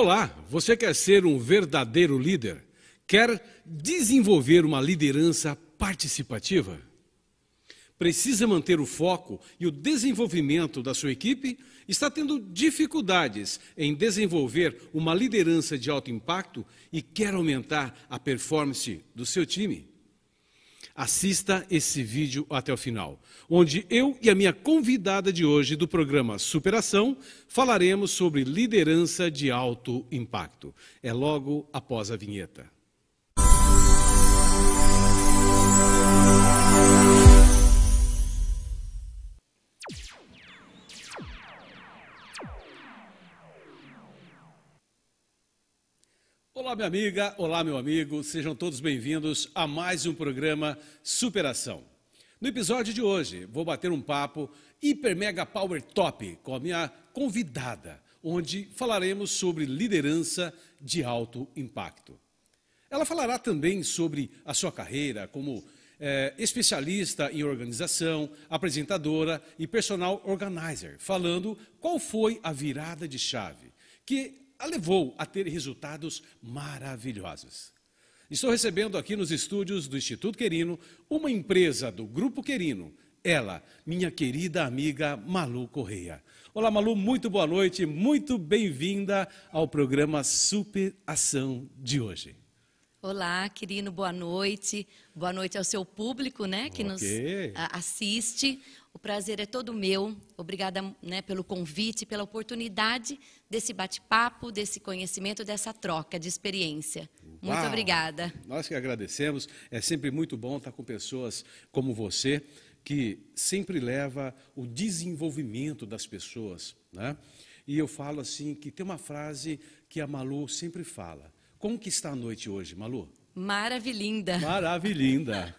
Olá, você quer ser um verdadeiro líder? Quer desenvolver uma liderança participativa? Precisa manter o foco e o desenvolvimento da sua equipe? Está tendo dificuldades em desenvolver uma liderança de alto impacto e quer aumentar a performance do seu time? Assista esse vídeo até o final, onde eu e a minha convidada de hoje do programa Superação falaremos sobre liderança de alto impacto. É logo após a vinheta. Olá, minha amiga, olá, meu amigo, sejam todos bem-vindos a mais um programa Superação. No episódio de hoje, vou bater um papo hiper mega power top com a minha convidada, onde falaremos sobre liderança de alto impacto. Ela falará também sobre a sua carreira como é, especialista em organização, apresentadora e personal organizer, falando qual foi a virada de chave que a levou a ter resultados maravilhosos. Estou recebendo aqui nos estúdios do Instituto Querino uma empresa do Grupo Querino, ela, minha querida amiga Malu Correia. Olá, Malu, muito boa noite, muito bem-vinda ao programa Super Ação de hoje. Olá, Quirino, boa noite. Boa noite ao seu público, né, que okay. nos assiste. O prazer é todo meu. Obrigada né, pelo convite, pela oportunidade desse bate-papo, desse conhecimento, dessa troca de experiência. Uau. Muito obrigada. Nós que agradecemos. É sempre muito bom estar com pessoas como você, que sempre leva o desenvolvimento das pessoas. Né? E eu falo assim, que tem uma frase que a Malu sempre fala. Como que está a noite hoje, Malu? Maravilhinda. Maravilhinda.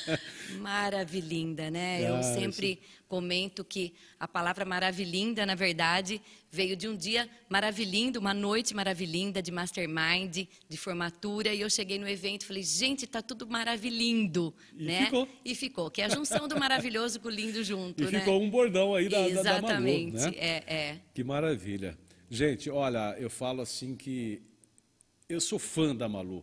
Maravilhinda, né? Ah, Eu sempre isso. comento que a palavra maravilhinda, na verdade, veio de um dia maravilhindo, uma noite maravilhinda de mastermind, de formatura, e eu cheguei no evento e falei, gente, tá tudo maravilhindo, e né? Ficou. E ficou, que é a junção do maravilhoso com o lindo junto, e né? ficou um bordão aí da, Exatamente, da, da Malu, né? é, é. Que maravilha. Gente, olha, eu falo assim que eu sou fã da Malu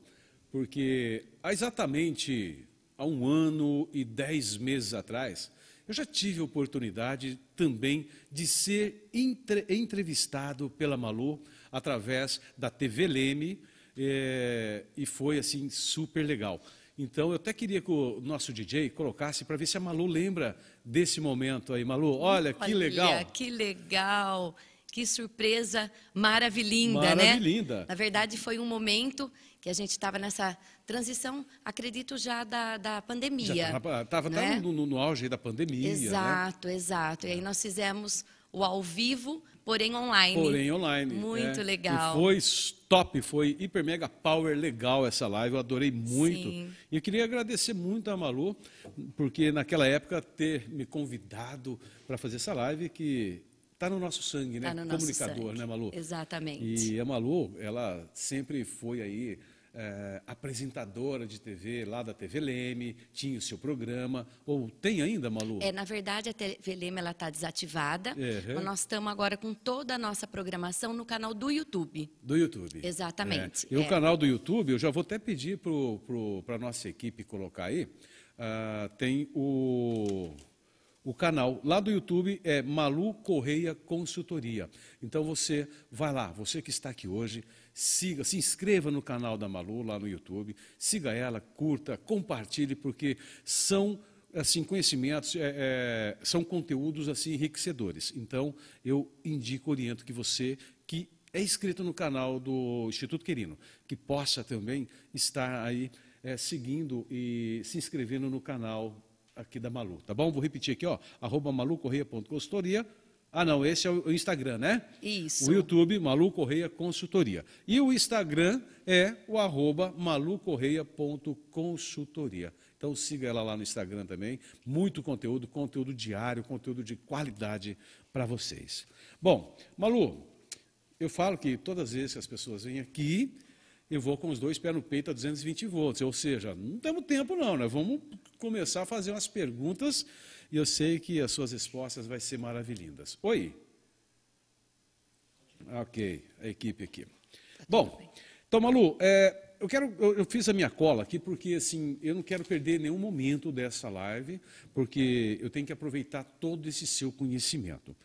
porque há exatamente há um ano e dez meses atrás, eu já tive a oportunidade também de ser entre, entrevistado pela Malu através da TV Leme, é, e foi assim super legal. Então eu até queria que o nosso DJ colocasse para ver se a Malu lembra desse momento aí. Malu, olha que olha, legal. Que legal. Que surpresa maravilhinda, né? Maravilhinda. né? Na verdade, foi um momento que a gente estava nessa transição, acredito já da, da pandemia. Estava né? no, no, auge da pandemia. Né? Exato, né? exato. E aí nós fizemos o ao vivo, porém online. Porém online. Muito é. legal. E foi top, foi hiper mega power legal essa live, eu adorei muito. Sim. E eu queria agradecer muito a Malu, porque naquela época ter me convidado para fazer essa live que Está no nosso sangue, né? Tá no Comunicador, sangue. né, Malu? Exatamente. E a Malu, ela sempre foi aí é, apresentadora de TV lá da TV Leme, tinha o seu programa, ou tem ainda, Malu? É, na verdade, a TV Leme está desativada, uhum. mas nós estamos agora com toda a nossa programação no canal do YouTube. Do YouTube. Exatamente. É. E o canal do YouTube, eu já vou até pedir para a nossa equipe colocar aí, uh, tem o o canal lá do YouTube é Malu Correia Consultoria. Então você vai lá, você que está aqui hoje, siga, se inscreva no canal da Malu lá no YouTube, siga ela, curta, compartilhe, porque são assim conhecimentos, é, é, são conteúdos assim enriquecedores. Então eu indico, oriento que você que é inscrito no canal do Instituto Querino, que possa também estar aí é, seguindo e se inscrevendo no canal aqui da Malu, tá bom? Vou repetir aqui, ó, arroba malucorreia.consultoria, ah, não, esse é o Instagram, né? Isso. O YouTube, Malu Correia Consultoria. E o Instagram é o arroba malucorreia.consultoria. Então siga ela lá no Instagram também. Muito conteúdo, conteúdo diário, conteúdo de qualidade para vocês. Bom, Malu, eu falo que todas as vezes que as pessoas vêm aqui, eu vou com os dois pés no peito a 220 volts. Ou seja, não temos tempo não, né? Vamos começar a fazer umas perguntas e eu sei que as suas respostas vão ser maravilhindas. Oi. Ok, a equipe aqui. Tá Bom, então, Malu, é, eu, quero, eu, eu, fiz a minha cola aqui porque assim, eu não quero perder nenhum momento dessa live, porque eu tenho que aproveitar todo esse seu conhecimento.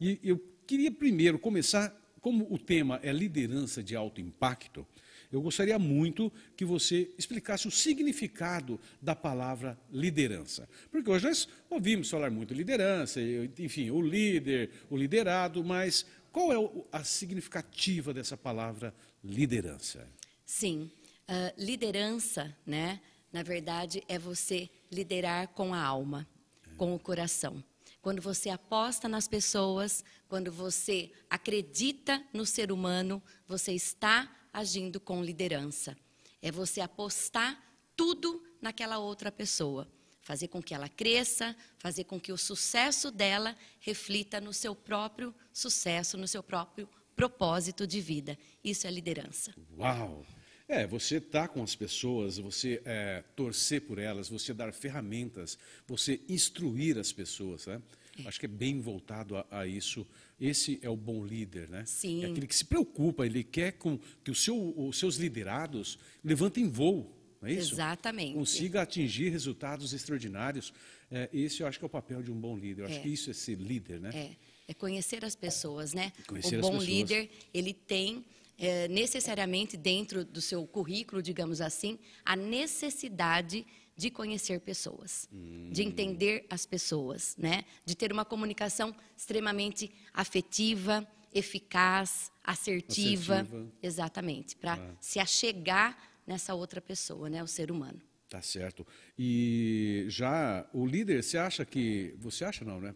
E eu queria primeiro começar, como o tema é liderança de alto impacto, eu gostaria muito que você explicasse o significado da palavra liderança. Porque hoje nós ouvimos falar muito liderança, enfim, o líder, o liderado, mas qual é a significativa dessa palavra liderança? Sim, uh, liderança, né? Na verdade, é você liderar com a alma, é. com o coração. Quando você aposta nas pessoas, quando você acredita no ser humano, você está agindo com liderança. É você apostar tudo naquela outra pessoa. Fazer com que ela cresça, fazer com que o sucesso dela reflita no seu próprio sucesso, no seu próprio propósito de vida. Isso é liderança. Uau! É, você estar tá com as pessoas, você é, torcer por elas, você dar ferramentas, você instruir as pessoas, né? É. Acho que é bem voltado a, a, isso. Esse é o bom líder, né? Sim. É aquele que se preocupa, ele quer com, que seu, os seus liderados levantem voo, não é isso? Exatamente. Consiga atingir resultados extraordinários. É, esse eu acho que é o papel de um bom líder. Eu acho é. que isso é ser líder, né? É, é conhecer as pessoas, né? Conhecer o bom líder, ele tem é, necessariamente dentro do seu currículo, digamos assim, a necessidade de conhecer pessoas, hum. de entender as pessoas, né? De ter uma comunicação extremamente afetiva, eficaz, assertiva, assertiva. exatamente, para ah. se achegar nessa outra pessoa, né, o ser humano. Tá certo. E já o líder, você acha que, você acha não, né?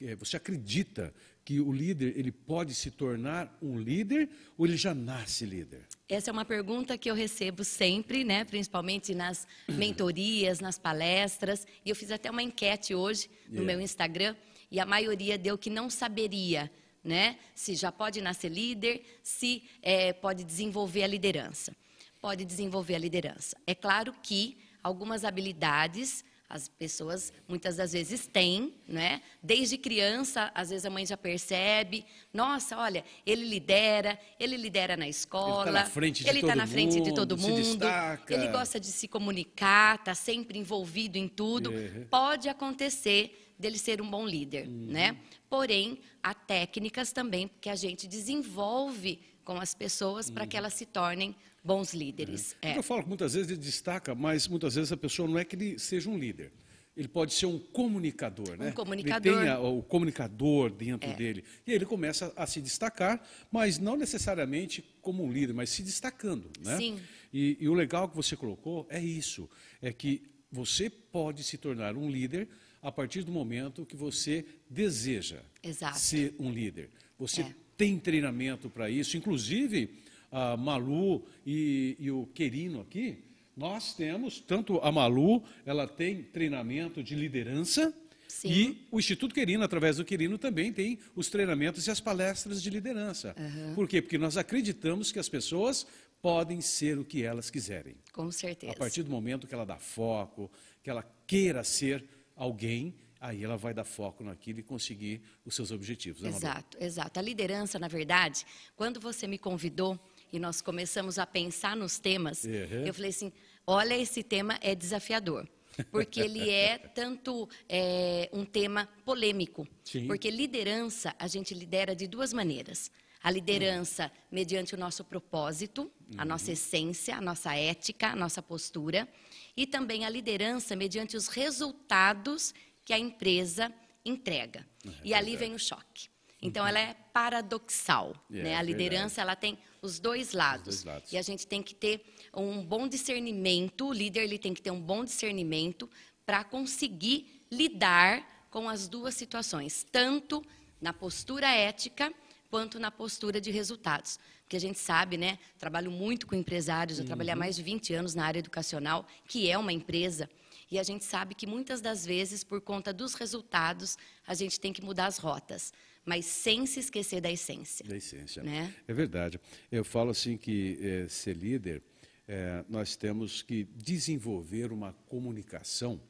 É, você acredita que o líder ele pode se tornar um líder ou ele já nasce líder? Essa é uma pergunta que eu recebo sempre, né, principalmente nas mentorias, nas palestras. E eu fiz até uma enquete hoje no yeah. meu Instagram e a maioria deu que não saberia, né, se já pode nascer líder, se é, pode desenvolver a liderança. Pode desenvolver a liderança. É claro que algumas habilidades as pessoas muitas das vezes têm, né? Desde criança, às vezes a mãe já percebe, nossa, olha, ele lidera, ele lidera na escola, ele está na frente de, ele tá todo, na frente mundo, de todo mundo, ele gosta de se comunicar, está sempre envolvido em tudo. Uhum. Pode acontecer dele ser um bom líder, uhum. né? Porém, há técnicas também que a gente desenvolve com as pessoas uhum. para que elas se tornem bons líderes. É. É. Eu falo que muitas vezes ele destaca, mas muitas vezes a pessoa não é que ele seja um líder. Ele pode ser um comunicador, né? Um comunicador. Ele tem a, o comunicador dentro é. dele. E ele começa a se destacar, mas não necessariamente como um líder, mas se destacando, né? Sim. E, e o legal que você colocou é isso, é que você pode se tornar um líder a partir do momento que você deseja Exato. ser um líder. Você é. tem treinamento para isso, inclusive a Malu e, e o Querino aqui, nós temos, tanto a Malu, ela tem treinamento de liderança, Sim. E o Instituto Querino, através do Querino, também tem os treinamentos e as palestras de liderança. Uhum. Por quê? Porque nós acreditamos que as pessoas podem ser o que elas quiserem. Com certeza. A partir do momento que ela dá foco, que ela queira ser alguém, aí ela vai dar foco naquilo e conseguir os seus objetivos. Né, exato, exato. A liderança, na verdade, quando você me convidou e nós começamos a pensar nos temas, uhum. eu falei assim: olha, esse tema é desafiador. Porque ele é tanto é, um tema polêmico. Sim. Porque liderança, a gente lidera de duas maneiras. A liderança uhum. mediante o nosso propósito, uhum. a nossa essência, a nossa ética, a nossa postura. E também a liderança mediante os resultados que a empresa entrega. É e ali vem o choque. Então, ela é paradoxal. É, né? A liderança ela tem os dois, lados. os dois lados. E a gente tem que ter um bom discernimento, o líder ele tem que ter um bom discernimento para conseguir lidar com as duas situações, tanto na postura ética quanto na postura de resultados. Porque a gente sabe, né? Trabalho muito com empresários, eu uhum. trabalhei há mais de 20 anos na área educacional, que é uma empresa. E a gente sabe que muitas das vezes, por conta dos resultados, a gente tem que mudar as rotas mas sem se esquecer da essência. Da essência. Né? É verdade. Eu falo assim que é, ser líder, é, nós temos que desenvolver uma comunicação,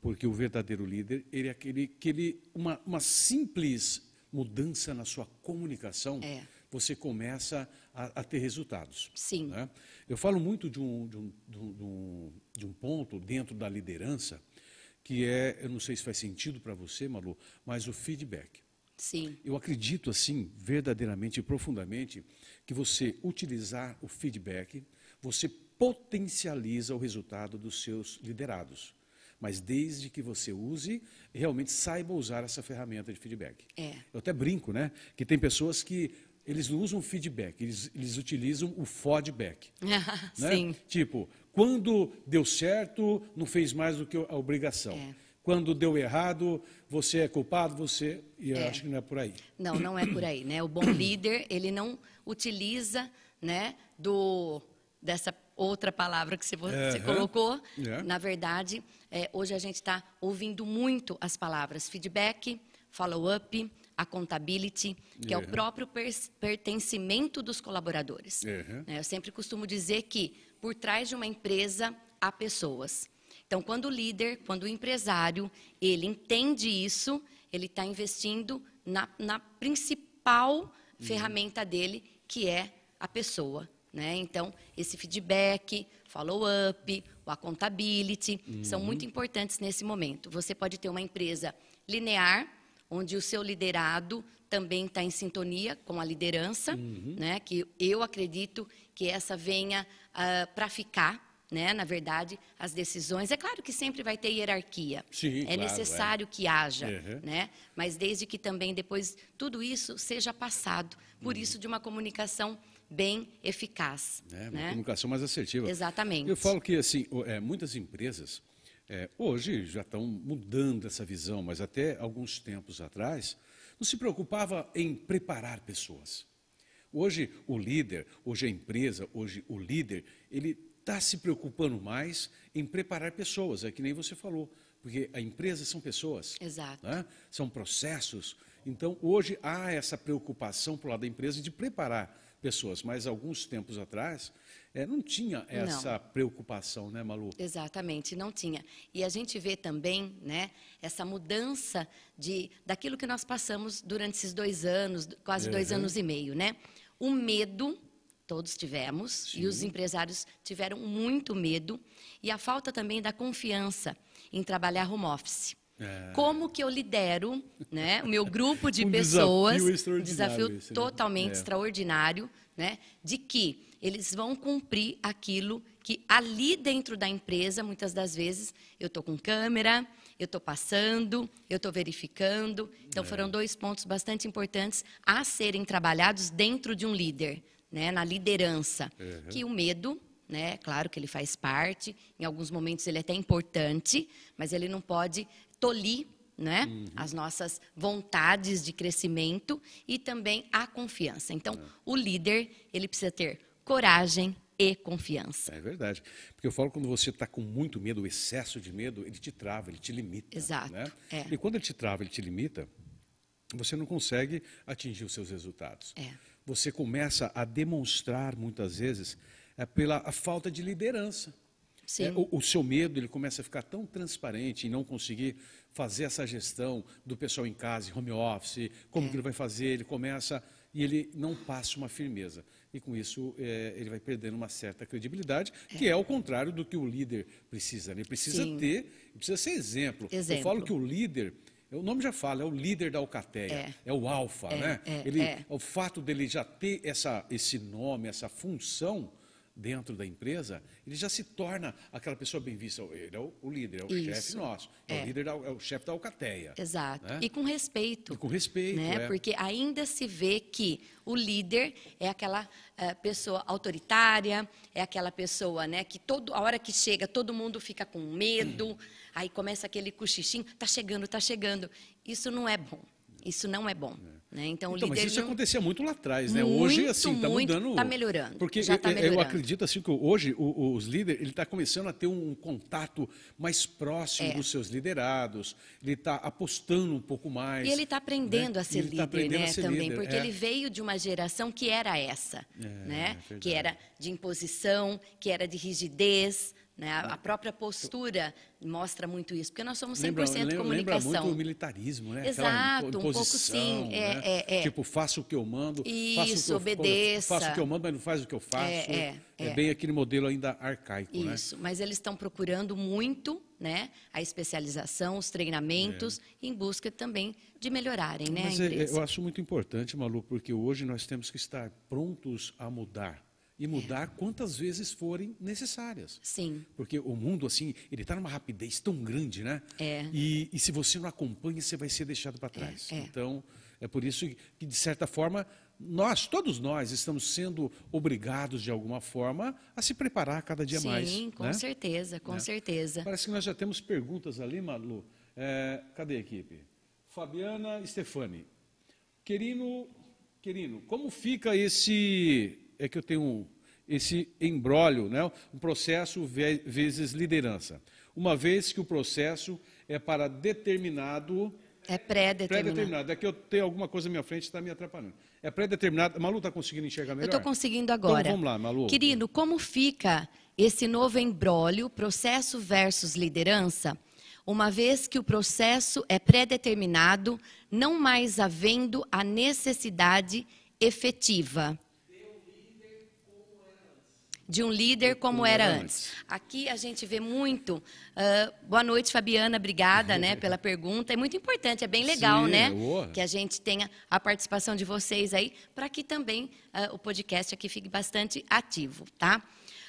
porque o verdadeiro líder, ele é aquele que ele, uma, uma simples mudança na sua comunicação é. você começa a, a ter resultados. Sim. Né? Eu falo muito de um, de, um, de, um, de um ponto dentro da liderança, que é, eu não sei se faz sentido para você, Malu, mas o feedback. Sim. Eu acredito, assim, verdadeiramente e profundamente, que você utilizar o feedback, você potencializa o resultado dos seus liderados. Mas desde que você use, realmente saiba usar essa ferramenta de feedback. É. Eu até brinco, né? Que tem pessoas que eles não usam feedback, eles, eles utilizam o feedback. né? Sim. Tipo, quando deu certo, não fez mais do que a obrigação. É. Quando deu errado, você é culpado, você. E eu É. acho que não é por aí. Não, não é por aí, né? O bom líder, ele não utiliza, né, do dessa outra palavra que você, você Aham. colocou. É. Na verdade, é, hoje a gente está ouvindo muito as palavras feedback, follow-up, accountability, que é o próprio pers- pertencimento dos colaboradores. Né? Eu sempre costumo dizer que por trás de uma empresa há pessoas. Então, quando o líder, quando o empresário, ele entende isso, ele está investindo na, na principal ferramenta dele, que é a pessoa. Né? Então, esse feedback, follow-up, o accountability, são muito importantes nesse momento. Você pode ter uma empresa linear, onde o seu liderado também está em sintonia com a liderança, né? que eu acredito que essa venha para ficar, né? na verdade, as decisões. É claro que sempre vai ter hierarquia. Sim, é claro, necessário que haja, Uhum. né? mas desde que também depois tudo isso seja passado. Por Uhum. isso, de uma comunicação bem eficaz. né? Uma né? comunicação mais assertiva. Exatamente. Eu falo que assim, é, muitas empresas é, hoje já estão mudando essa visão, mas até alguns tempos atrás não se preocupava em preparar pessoas. Hoje o líder, hoje a empresa, hoje o líder, ele está se preocupando mais em preparar pessoas, é que nem você falou, porque a empresa são pessoas. Exato. né? São processos. Então, hoje há essa preocupação para o lado da empresa de preparar pessoas, mas alguns tempos atrás eh, não tinha essa preocupação, né, Malu? Exatamente, não tinha. E a gente vê também, né, essa mudança de daquilo que nós passamos durante esses dois anos, quase dois Uhum. anos e meio, né? O medo todos tivemos e os empresários tiveram muito medo e a falta também da confiança em trabalhar home office. É. Como que eu lidero, né, o meu grupo de Um pessoas, desafio um extraordinário desafio né? totalmente É. extraordinário, né, de que eles vão cumprir aquilo que ali dentro da empresa, muitas das vezes, eu estou com câmera, eu estou passando, eu estou verificando. Então, foram dois pontos bastante importantes a serem trabalhados dentro de um líder, né, na liderança. Que o medo, né, claro que ele faz parte, em alguns momentos ele é até importante, mas ele não pode tolir né? As nossas vontades de crescimento e também a confiança. Então, o líder, ele precisa ter coragem e confiança. É verdade. Porque eu falo quando você está com muito medo, o excesso de medo, ele te trava, ele te limita. Exato, Né? é. E quando ele te trava, ele te limita, você não consegue atingir os seus resultados. É. Você começa a demonstrar, muitas vezes, é, pela a falta de liderança. É, o, o seu medo ele começa a ficar tão transparente em não conseguir fazer essa gestão do pessoal em casa, em home office, como É. que ele vai fazer, ele começa e ele não passa uma firmeza. E com isso é, ele vai perdendo uma certa credibilidade, que é ao contrário do que o líder precisa. né? Ele precisa Sim. ter, precisa ser exemplo. Exemplo. Eu falo que o líder, o nome já fala, é o líder da alcateia, é, É. o alfa, É, né? é, ele, é. o fato dele já ter essa, esse nome, essa função dentro da empresa, ele já se torna aquela pessoa bem vista. Ele é o, o líder, é o Isso. chefe nosso, é, o É. líder, da, é o chefe da alcateia. Exato. né? E com respeito. E com respeito, Né? é. Porque ainda se vê que o líder é aquela eh, pessoa autoritária, é aquela pessoa né, que todo, a hora que chega todo mundo fica com medo, aí começa aquele cochichinho, tá chegando, tá chegando. Isso não é bom. Isso não é bom. Né? Então, Então, mas isso não- acontecia muito lá atrás, né? Muito, hoje, assim, está mudando. tá melhorando, Porque já tá eu- eu melhorando. acredito assim que hoje o- os líderes ele está começando a ter um contato mais próximo É. dos seus liderados. Ele está apostando um pouco mais. E ele está aprendendo né? a ser tá líder, aprendendo né, a ser também, líder, porque é. ele veio de uma geração que era essa, É, né, que era de imposição, que era de rigidez, Né? A, a própria postura mostra muito isso, porque nós somos 100% lembra, comunicação. Lembra muito o militarismo, né? Exato, um pouco sim. Né? É, é, é. Tipo, faça o que eu mando, isso, obedeça. faça o que eu mando, mas não faz o que eu faço. É, é, é, é. bem aquele modelo ainda arcaico, né? Isso, né? mas eles estão procurando muito né, a especialização, os treinamentos, é. em busca também de melhorarem né, Mas é, eu acho muito importante, Malu, porque hoje nós temos que estar prontos a mudar e mudar é. quantas vezes forem necessárias. Sim. Porque o mundo, assim, ele está numa rapidez tão grande, né? É. E, e se você não acompanha, você vai ser deixado para trás. É, é. Então, é por isso que, de certa forma, nós, todos nós, estamos sendo obrigados, de alguma forma, a se preparar cada dia Sim, mais. Sim, com né? certeza, com né? certeza. Parece que nós já temos perguntas ali, Malu. É, cadê a equipe? Fabiana Stefani. Querino, Querino, como fica esse é que eu tenho esse embrólio, né? um processo vezes liderança. Uma vez que o processo é para determinado. É pré-determinado. Pré-determinado. É que eu tenho alguma coisa na minha frente que está me atrapalhando. É pré-determinado. Malu está conseguindo enxergar melhor? Eu estou conseguindo agora. Então vamos lá, Malu. Querido, como fica esse novo embrólio, processo versus liderança, uma vez que o processo é pré-determinado, não mais havendo a necessidade efetiva? De um líder como era antes. Aqui a gente vê muito. Uh, boa noite, Fabiana, obrigada, né, pela pergunta. É muito importante, é bem legal, Sim, né, boa. que a gente tenha a participação de vocês aí, para que também uh, o podcast aqui fique bastante ativo, tá?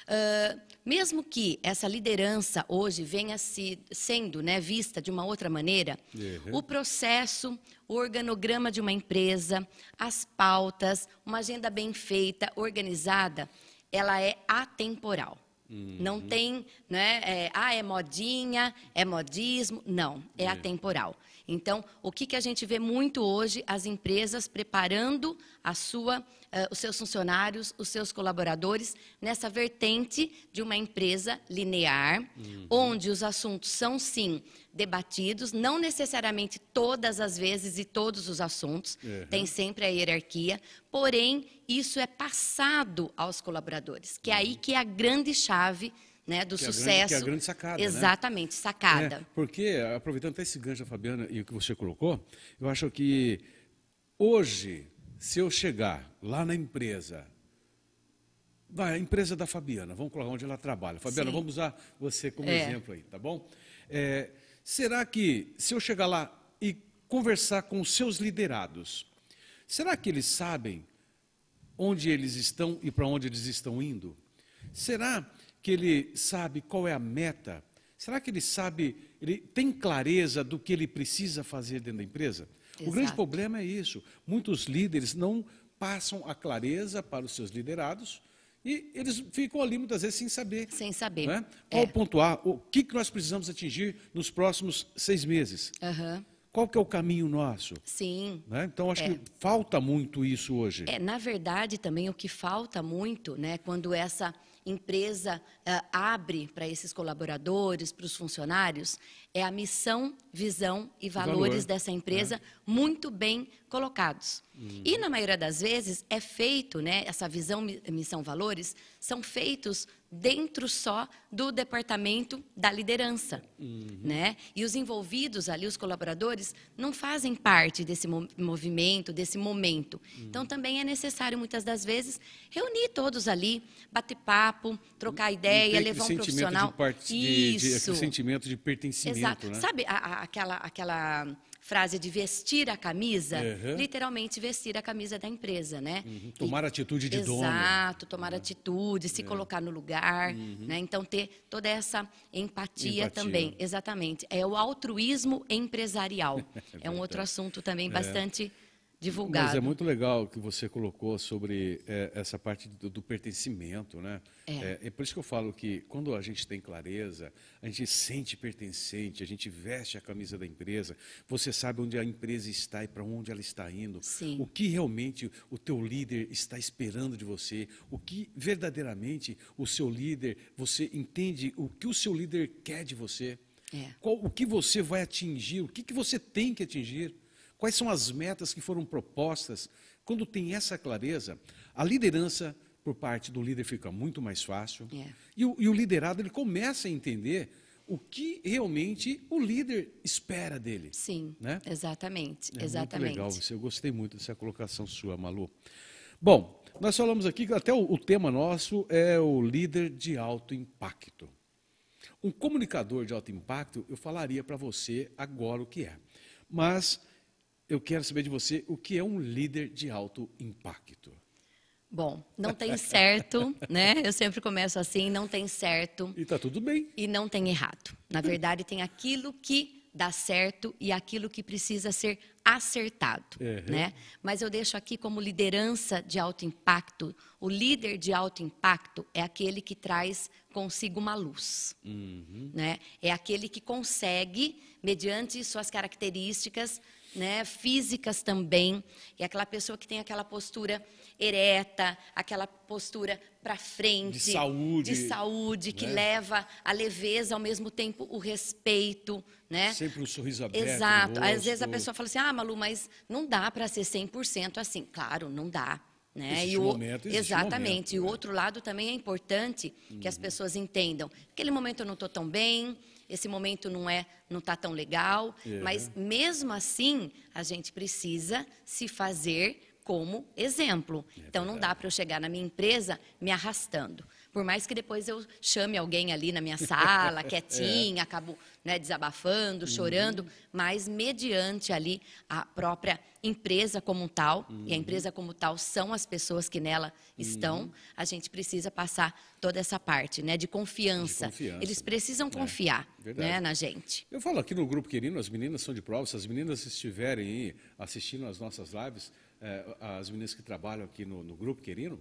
Uh, mesmo que essa liderança hoje venha se, sendo né, vista de uma outra maneira, uhum. o processo, o organograma de uma empresa, as pautas, uma agenda bem feita, organizada, ela é atemporal. Uhum. Não tem, né, é, ah, é modinha, é modismo. Não, é, é. atemporal. Então, o que, que a gente vê muito hoje? As empresas preparando a sua, uh, os seus funcionários, os seus colaboradores, nessa vertente de uma empresa linear, uhum. onde os assuntos são, sim, debatidos, não necessariamente todas as vezes e todos os assuntos, uhum. tem sempre a hierarquia, porém, isso é passado aos colaboradores, que é aí que é a grande chave né, do que sucesso. É a grande, que é a grande sacada. Né? Exatamente, né? sacada. É, porque, aproveitando até esse gancho, Fabiana, e o que você colocou, eu acho que hoje, se eu chegar lá na empresa, vai, a empresa da Fabiana, vamos colocar onde ela trabalha. Fabiana, Sim. vamos usar você como é. exemplo aí, tá bom? É, será que, se eu chegar lá e conversar com os seus liderados, será que eles sabem onde eles estão e para onde eles estão indo? Será que ele sabe qual é a meta? Será que ele sabe, ele tem clareza do que ele precisa fazer dentro da empresa? Exato. O grande problema é isso. Muitos líderes não passam a clareza para os seus liderados e eles ficam ali muitas vezes sem saber. Sem saber. Né? Qual é. o ponto A? O que, que nós precisamos atingir nos próximos seis meses? Uhum. Qual que é o caminho nosso? Sim. Né? Então, acho é. que falta muito isso hoje. É, na verdade, também o que falta muito, né, quando essa empresa uh, abre para esses colaboradores, para os funcionários, é a missão, visão e valores Valor. dessa empresa é. muito bem colocados. Uhum. E na maioria das vezes é feito, né, essa visão, missão, valores são feitos dentro só do departamento da liderança, uhum. né? E os envolvidos ali, os colaboradores, não fazem parte desse movimento, desse momento. Uhum. Então também é necessário muitas das vezes reunir todos ali, bater papo, trocar ideia, levar um profissional. De part... de, Isso. De, sentimento de pertencimento, Exato. Né? Sabe a, a, aquela aquela frase de vestir a camisa, uhum. literalmente vestir a camisa da empresa, né? Uhum. Tomar e, atitude de exato, dono. Exato, tomar uhum. atitude, se é. colocar no lugar, uhum. né? Então ter toda essa empatia, empatia, também, exatamente. É o altruísmo empresarial. é, é um outro assunto também é. bastante divulgado. Mas é muito legal que você colocou sobre é, essa parte do, do pertencimento, né? É. é. É, por isso que eu falo que quando a gente tem clareza, a gente sente pertencente, a gente veste a camisa da empresa, você sabe onde a empresa está e para onde ela está indo, Sim. o que realmente o teu líder está esperando de você, o que verdadeiramente o seu líder, você entende o que o seu líder quer de você, é. qual, o que você vai atingir, o que, que você tem que atingir. Quais são as metas que foram propostas? Quando tem essa clareza, a liderança por parte do líder fica muito mais fácil. É. E, o, e o liderado ele começa a entender o que realmente o líder espera dele. Sim, né? exatamente, É exatamente. muito legal, você, eu gostei muito dessa colocação sua, Malu. Bom, nós falamos aqui que até o, o tema nosso é o líder de alto impacto. Um comunicador de alto impacto, eu falaria para você agora o que é. Mas eu quero saber de você o que é um líder de alto impacto. Bom, não tem certo, né? Eu sempre começo assim, não tem certo E está tudo bem. e não tem errado. Na verdade, tem aquilo que dá certo e aquilo que precisa ser acertado, Uhum. né? Mas eu deixo aqui como liderança de alto impacto, o líder de alto impacto é aquele que traz consigo uma luz, né? É aquele que consegue, mediante suas características, né, físicas também, é aquela pessoa que tem aquela postura ereta, aquela postura para frente, De saúde, de saúde que né? leva a leveza ao mesmo tempo o respeito, né? Sempre um sorriso aberto. Exato. Às vezes a pessoa fala assim: "Ah, Malu, mas não dá para ser 100% assim". Claro, não dá. Né? Existe e o, momento, existe exatamente. momento, e o né? outro lado também é importante que as pessoas entendam. Aquele momento eu não estou tão bem, esse momento não é, não está tão legal, É. mas mesmo assim a gente precisa se fazer como exemplo. É então não dá para eu chegar na minha empresa me arrastando. Por mais que depois eu chame alguém ali na minha sala, quietinha, acabo né, desabafando, chorando, mas mediante ali a própria empresa como tal, e a empresa como tal são as pessoas que nela estão, a gente precisa passar toda essa parte né, de confiança. De confiança. Eles precisam confiar verdade. né, na gente. Eu falo aqui no Grupo Querino, as meninas são de prova, se as meninas estiverem aí assistindo as nossas lives, eh, as meninas que trabalham aqui no, no Grupo Querino,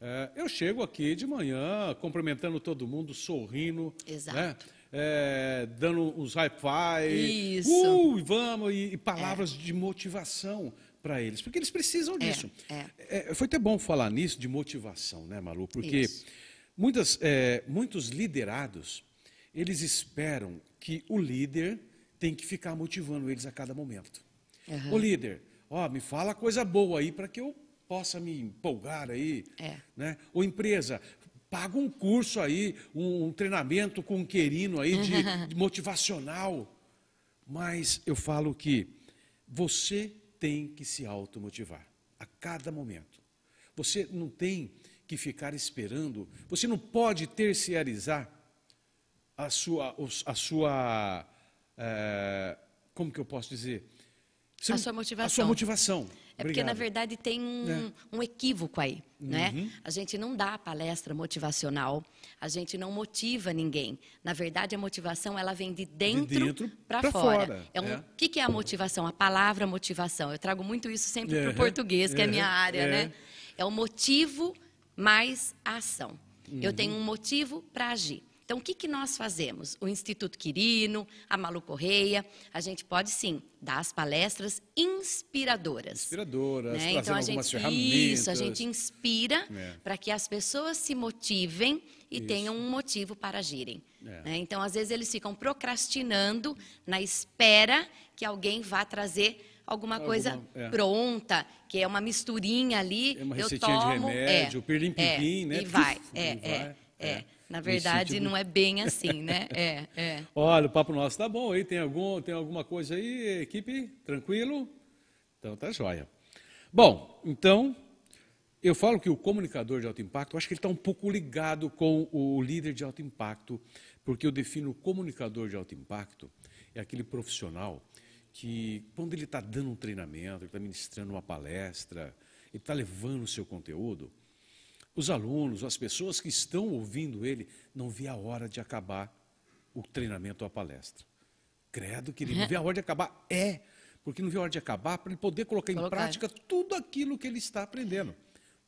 eh, eu chego aqui de manhã cumprimentando todo mundo, sorrindo, Exato. né? Eh, dando uns high five, Isso. uh, e vamos, e, e palavras de motivação para eles, porque eles precisam disso. é. Foi até bom falar nisso, de motivação, né, Malu? Porque Isso. muitas, muitos liderados, eles esperam que o líder tem que ficar motivando eles a cada momento. Aham. O líder, ó, me fala coisa boa aí para que eu possa me empolgar aí. É. Né? Ou empresa, paga um curso aí, um, um treinamento com um querino aí de, de motivacional. Mas eu falo que você tem que se automotivar a cada momento. Você não tem que ficar esperando, você não pode terciarizar a sua, a sua eh, como que eu posso dizer? Você A sua A motivação. sua motivação. É porque, na Obrigado. verdade, tem um, É. um equívoco aí, né? Uhum. A gente não dá palestra motivacional, a gente não motiva ninguém. Na verdade, a motivação, ela vem de dentro, dentro para fora. fora, É um, é. O que, que é a motivação? A palavra motivação. Eu trago muito isso sempre para Uhum. o português, que é a minha Uhum. área, É. né? É o motivo mais a ação. Uhum. Eu tenho um motivo para agir. Então, o que, que nós fazemos? O Instituto Quirino, a Malu Correia, a gente pode sim dar as palestras inspiradoras. Inspiradoras, né? Então a algumas gente ferramentas. isso, a gente inspira É. para que as pessoas se motivem e Isso. tenham um motivo para agirem. É. né? Então às vezes eles ficam procrastinando na espera que alguém vá trazer alguma Alguma- coisa é. pronta, que é uma misturinha ali, É uma eu receitinha de tomo, remédio, é, pirlim-pim-pim, é, né? E vai, é, e é, vai, é. Na verdade sentido- não é bem assim, né? É, é. Olha, o papo nosso tá bom aí. Tem, algum, tem alguma coisa aí, equipe? Tranquilo? Então tá jóia. Bom, então, eu falo que o comunicador de alto impacto, acho que ele está um pouco ligado com o líder de alto impacto, porque eu defino o comunicador de alto impacto, é aquele profissional que, quando ele está dando um treinamento, ele está ministrando uma palestra, ele está levando o seu conteúdo, os alunos, as pessoas que estão ouvindo ele, não vê a hora de acabar o treinamento ou a palestra. Credo, querido, não vê a hora de acabar? É, porque não vê a hora de acabar para ele poder colocar, em Colocar. prática tudo aquilo que ele está aprendendo.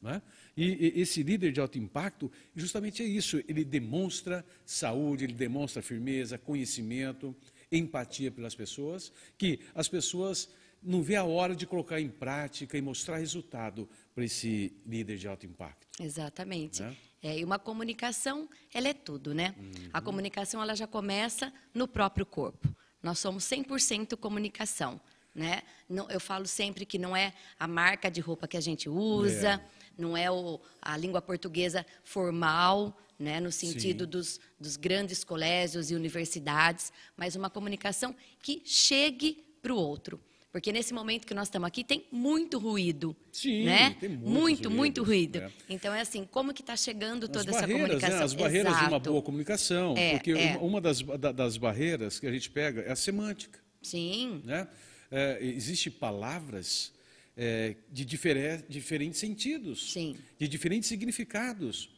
né? E, e esse líder de alto impacto, justamente é isso, ele demonstra saúde, ele demonstra firmeza, conhecimento, empatia pelas pessoas, que as pessoas não vê a hora de colocar em prática e mostrar resultado para esse líder de alto impacto. Exatamente. Né? É, e uma comunicação, ela é tudo, né? Uhum. A comunicação, ela já começa no próprio corpo. Nós somos 100% comunicação. Né? Não, eu falo sempre que não é a marca de roupa que a gente usa, é. não é o, a língua portuguesa formal, né, no sentido dos, dos, grandes colégios e universidades, mas uma comunicação que chegue para o outro. Porque nesse momento que nós estamos aqui tem muito ruído. Sim, né? tem muito, ruídos, muito ruído. É. Então é assim, como que está chegando toda essa né? comunicação? Né? As barreiras Exato. de uma boa comunicação. É, porque é. Uma, uma das, das barreiras que a gente pega é a semântica. Sim. Né? É, Existem palavras é, de difere, diferentes sentidos, Sim. de diferentes significados.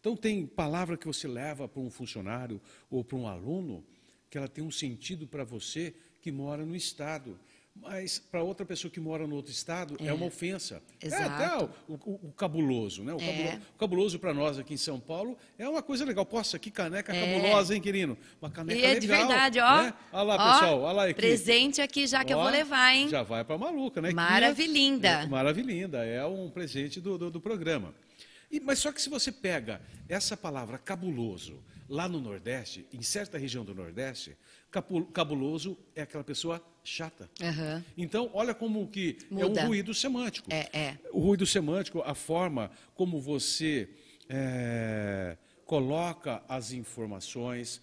Então, tem palavra que você leva para um funcionário ou para um aluno que ela tem um sentido para você que mora no Estado. Mas para outra pessoa que mora no outro estado é, é uma ofensa. Exato. É até o, o, o cabuloso, né? O é. cabuloso, cabuloso para nós aqui em São Paulo é uma coisa legal. Poxa, que caneca é. cabulosa, hein, querido? Uma caneca e é legal. de verdade, ó. Né? Olha lá, ó, pessoal, olha lá aqui. Presente aqui já que ó, eu vou levar, hein? Já vai para maluca, né? Maravilhinda. É, maravilhinda, é um presente do, do, do programa. E, mas só que se você pega essa palavra cabuloso lá no Nordeste, em certa região do Nordeste, cabuloso é aquela pessoa chata. Uhum. Então, olha como que Muda. é um ruído semântico. É, é. O ruído semântico, a forma como você é, coloca as informações,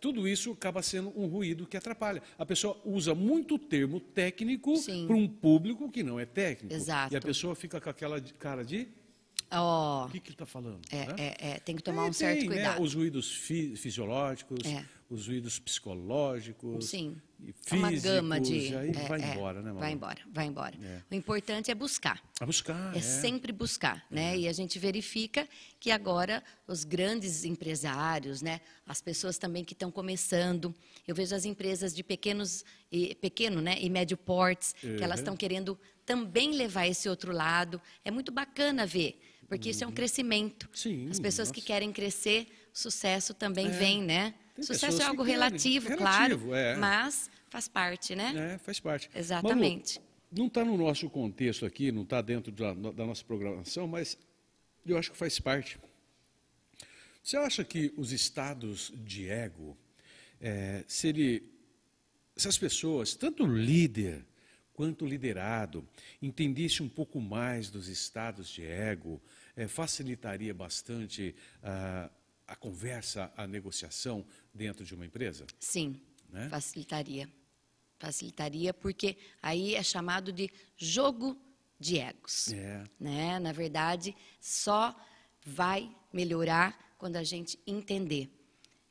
tudo isso acaba sendo um ruído que atrapalha. A pessoa usa muito termo técnico para um público que não é técnico. Exato. E a pessoa fica com aquela cara de Oh. O que, que ele está falando? É, né? é, é, tem que tomar é, um certo tem, né, cuidado. Né? Os ruídos fi fisiológicos, é. os ruídos psicológicos, Sim. físicos, é uma gama de. aí vai embora, né, Vai embora, vai embora. O importante é buscar. A buscar. É, sempre buscar, né? E a gente verifica que agora os grandes empresários, né? As pessoas também que estão começando, eu vejo as empresas de pequenos e pequeno, né? E médio portes, uhum. que elas estão querendo também levar esse outro lado. É muito bacana ver porque isso é um crescimento. Sim, As pessoas nossa. que querem crescer, sucesso também é. vem, né? Tem sucesso é algo relativo, claro, é. mas faz parte, né? É, faz parte. Exatamente. Malu, não está no nosso contexto aqui, não está dentro da, da nossa programação, mas eu acho que faz parte. Você acha que os estados de ego, é, se, ele, se as pessoas, tanto o líder quanto o liderado, entendesse um pouco mais dos estados de ego, é, facilitaria bastante a, a conversa, a negociação dentro de uma empresa? Sim, né? facilitaria. Facilitaria, porque aí é chamado de jogo de egos. É. Né? Na verdade, só vai melhorar quando a gente entender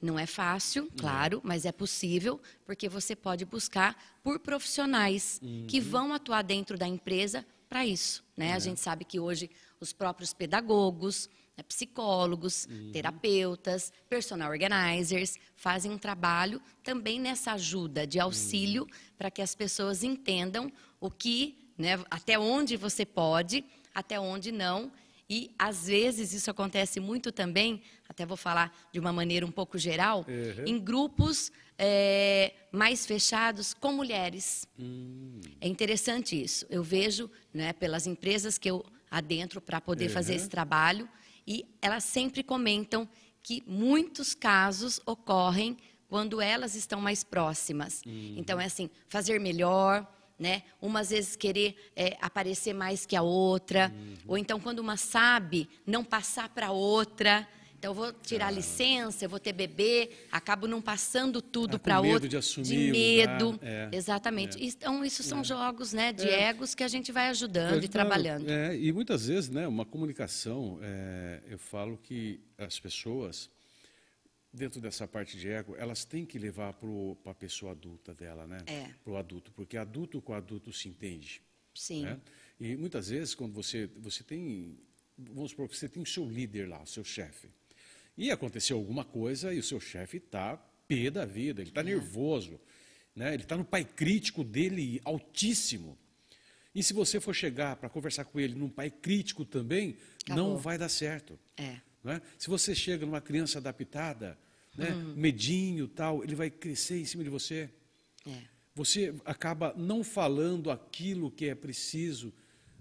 não é fácil, claro, mas é possível, porque você pode buscar por profissionais uhum. que vão atuar dentro da empresa para isso. Né? É. A gente sabe que hoje os próprios pedagogos, né, psicólogos, uhum. terapeutas, personal organizers fazem um trabalho também nessa ajuda de auxílio uhum. para que as pessoas entendam o que, né, até onde você pode, até onde não e, às vezes, isso acontece muito também, até vou falar de uma maneira um pouco geral, uhum. em grupos é, mais fechados com mulheres. Hum. É interessante isso. Eu vejo, né, pelas empresas que eu adentro para poder uhum. fazer esse trabalho, e elas sempre comentam que muitos casos ocorrem quando elas estão mais próximas. Uhum. Então, é assim, fazer melhor, né? Umas vezes querer é, aparecer mais que a outra, uhum. ou então quando uma sabe, não passar para outra. Então eu vou tirar ah. licença, eu vou ter bebê, acabo não passando tudo ah, para outra. De, assumir de medo. É, Exatamente. É. Então isso são é. jogos, né, de é. egos que a gente vai ajudando e trabalhando. É, e muitas vezes, né, uma comunicação, é, eu falo que as pessoas dentro dessa parte de ego, elas têm que levar para a pessoa adulta dela, né? É. Para o adulto, porque adulto com adulto se entende. Sim. Né? E muitas vezes, quando você, você tem, vamos supor que você tem o seu líder lá, o seu chefe, e aconteceu alguma coisa e o seu chefe está pé da vida, ele está é. nervoso, né? ele está no pai crítico dele altíssimo. E se você for chegar para conversar com ele num pai crítico também, Acabou. não vai dar certo. É. Né? Se você chega numa criança adaptada, né, Hum. medinho tal, ele vai crescer em cima de você. É. Você acaba não falando aquilo que é preciso,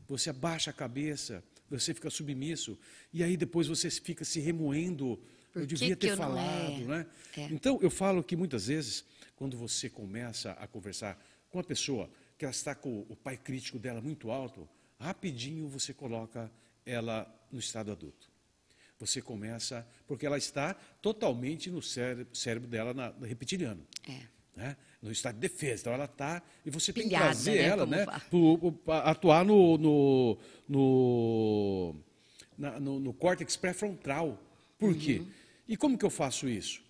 você abaixa a cabeça, você fica submisso, e aí depois você fica se remoendo. Por eu devia ter eu falado, é? né? É. Então eu falo que muitas vezes, quando você começa a conversar com uma pessoa que que ela está com o pai crítico dela muito alto, rapidinho você coloca ela no estado adulto. Você começa, porque ela está totalmente no cérebro, cérebro dela na, no reptiliano. É. Né? No estado de defesa. Então ela está. E você Pilhada, tem que trazer né? ela né, para atuar no, no, no, na, no, no córtex pré-frontal. Por uhum. quê? E como que eu faço isso?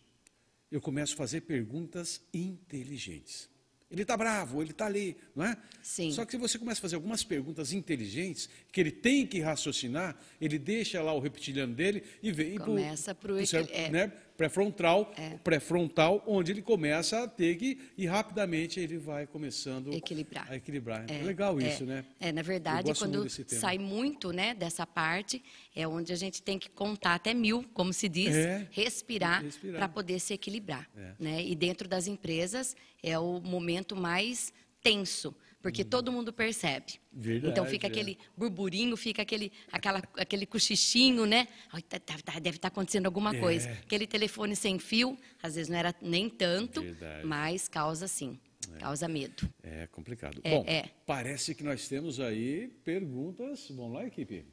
Eu começo a fazer perguntas inteligentes. Ele está bravo, ele está ali, não é? Sim. Só que se você começa a fazer algumas perguntas inteligentes, que ele tem que raciocinar, ele deixa lá o reptiliano dele e vem para o é. né? Pré-frontal, é. pré-frontal, onde ele começa a ter que, e rapidamente ele vai começando equilibrar. a equilibrar. É, é legal é, isso, né? É, na verdade, quando muito sai muito né, dessa parte, é onde a gente tem que contar até mil, como se diz, é. respirar, respirar. para poder se equilibrar. É. Né? E dentro das empresas é o momento mais tenso, porque hum. todo mundo percebe. Verdade, então fica é. aquele burburinho, fica aquele, aquela, aquele cochichinho, né? Tá, tá, tá, deve estar tá acontecendo alguma é. coisa. Aquele telefone sem fio, às vezes não era nem tanto, Verdade. mas causa sim. É. Causa medo. É complicado. É, Bom, é. parece que nós temos aí perguntas. Vamos lá, equipe?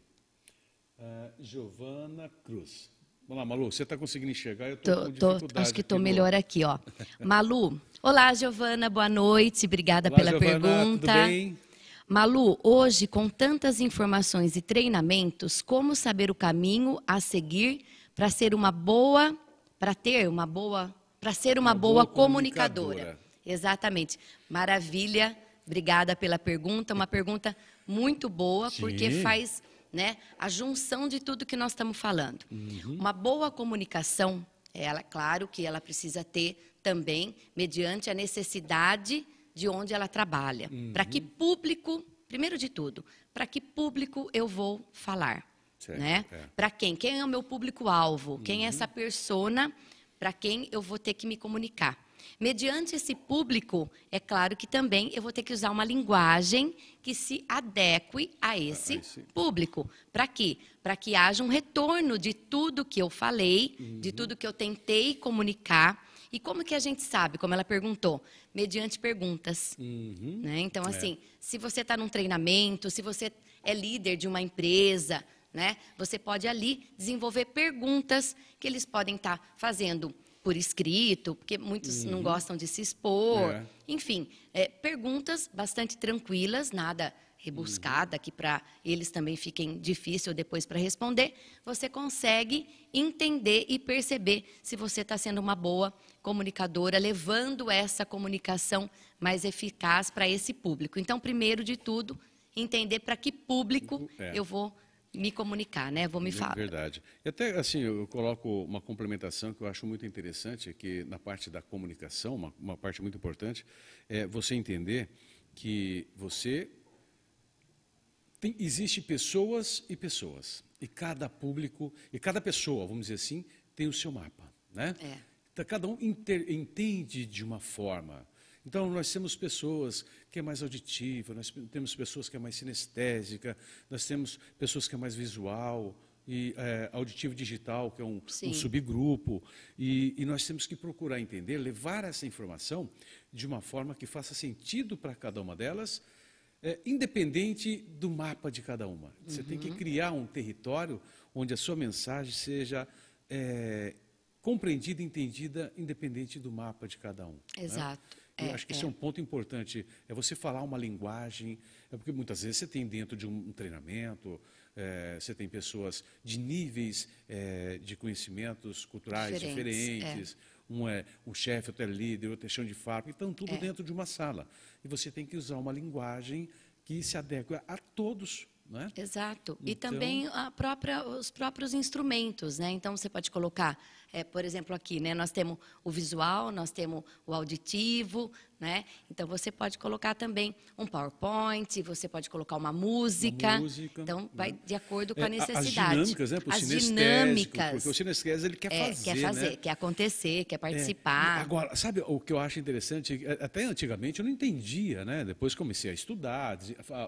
Uh, Giovana Cruz. Vamos lá, Malu, você está conseguindo enxergar? Eu tô, tô, tô acho que estou melhor aqui, ó. Malu, olá, Giovana, boa noite, obrigada olá, pela Giovana, pergunta. Tudo bem? Malu, hoje, com tantas informações e treinamentos, como saber o caminho a seguir para ser uma boa, para ter uma boa, para ser uma, uma boa, boa comunicadora. comunicadora? Exatamente. Maravilha. Obrigada pela pergunta, uma pergunta muito boa, Sim. porque faz né, a junção de tudo que nós estamos falando. Uhum. Uma boa comunicação, ela, claro que ela precisa ter também, mediante a necessidade de onde ela trabalha. Uhum. Para que público, primeiro de tudo, para que público eu vou falar? Certo, né? É. Para quem? Quem é o meu público-alvo? Uhum. Quem é essa persona para quem eu vou ter que me comunicar? Mediante esse público, é claro que também eu vou ter que usar uma linguagem que se adeque a esse público. Para quê? Para que haja um retorno de tudo que eu falei, uhum. de tudo que eu tentei comunicar. E como que a gente sabe? Como ela perguntou, mediante perguntas. Uhum. Né? Então, é. assim, é. se você está num treinamento, se você é líder de uma empresa, né? Você pode ali desenvolver perguntas que eles podem estar tá fazendo por escrito, porque muitos uhum. não gostam de se expor. É. Enfim, é, perguntas bastante tranquilas, nada rebuscada, uhum. que para eles também fiquem difícil depois para responder. Você consegue entender e perceber se você está sendo uma boa comunicadora, levando essa comunicação mais eficaz para esse público. Então, primeiro de tudo, entender para que público é. eu vou me comunicar, né? Vou me falar. Verdade. E até assim, eu coloco uma complementação que eu acho muito interessante, que na parte da comunicação, uma, uma parte muito importante, é você entender que você tem, existe pessoas e pessoas. E cada público, e cada pessoa, vamos dizer assim, tem o seu mapa, né? É. Então, cada um inter, entende de uma forma. Então, nós temos pessoas que é mais auditiva, nós temos pessoas que é mais sinestésica, nós temos pessoas que é mais visual, e é, auditivo digital, que é um, um subgrupo, e, e, nós temos que procurar entender, levar essa informação de uma forma que faça sentido para cada uma delas, é, independente do mapa de cada uma. Você uhum. tem que uhum. criar um território onde a sua mensagem seja é, compreendida entendida, independente do mapa de cada um. Né? Exato. Né? Eu é, acho que é. esse é um ponto importante, é você falar uma linguagem, é porque muitas vezes você tem dentro de um treinamento, é, você tem pessoas de níveis é, de conhecimentos culturais diferentes, diferentes é. um é um chefe, outro é líder, outro é chão de fábrica, então tudo é. dentro de uma sala. E você tem que usar uma linguagem que se adequa a todos, né? Exato. Então... E também própria, os próprios instrumentos, né? Então você pode colocar é, por exemplo, aqui, né, nós temos o visual, nós temos o auditivo, né? Então você pode colocar também um PowerPoint, você pode colocar uma música. Uma música então vai né? de acordo com a necessidade. É, as dinâmicas, né? Pro as dinâmicas. Porque o sinestésico ele quer é, fazer, quer fazer, né? quer acontecer, quer é, participar. É. Agora, sabe o que eu acho interessante? É, até antigamente eu não entendia, né? Depois comecei a estudar,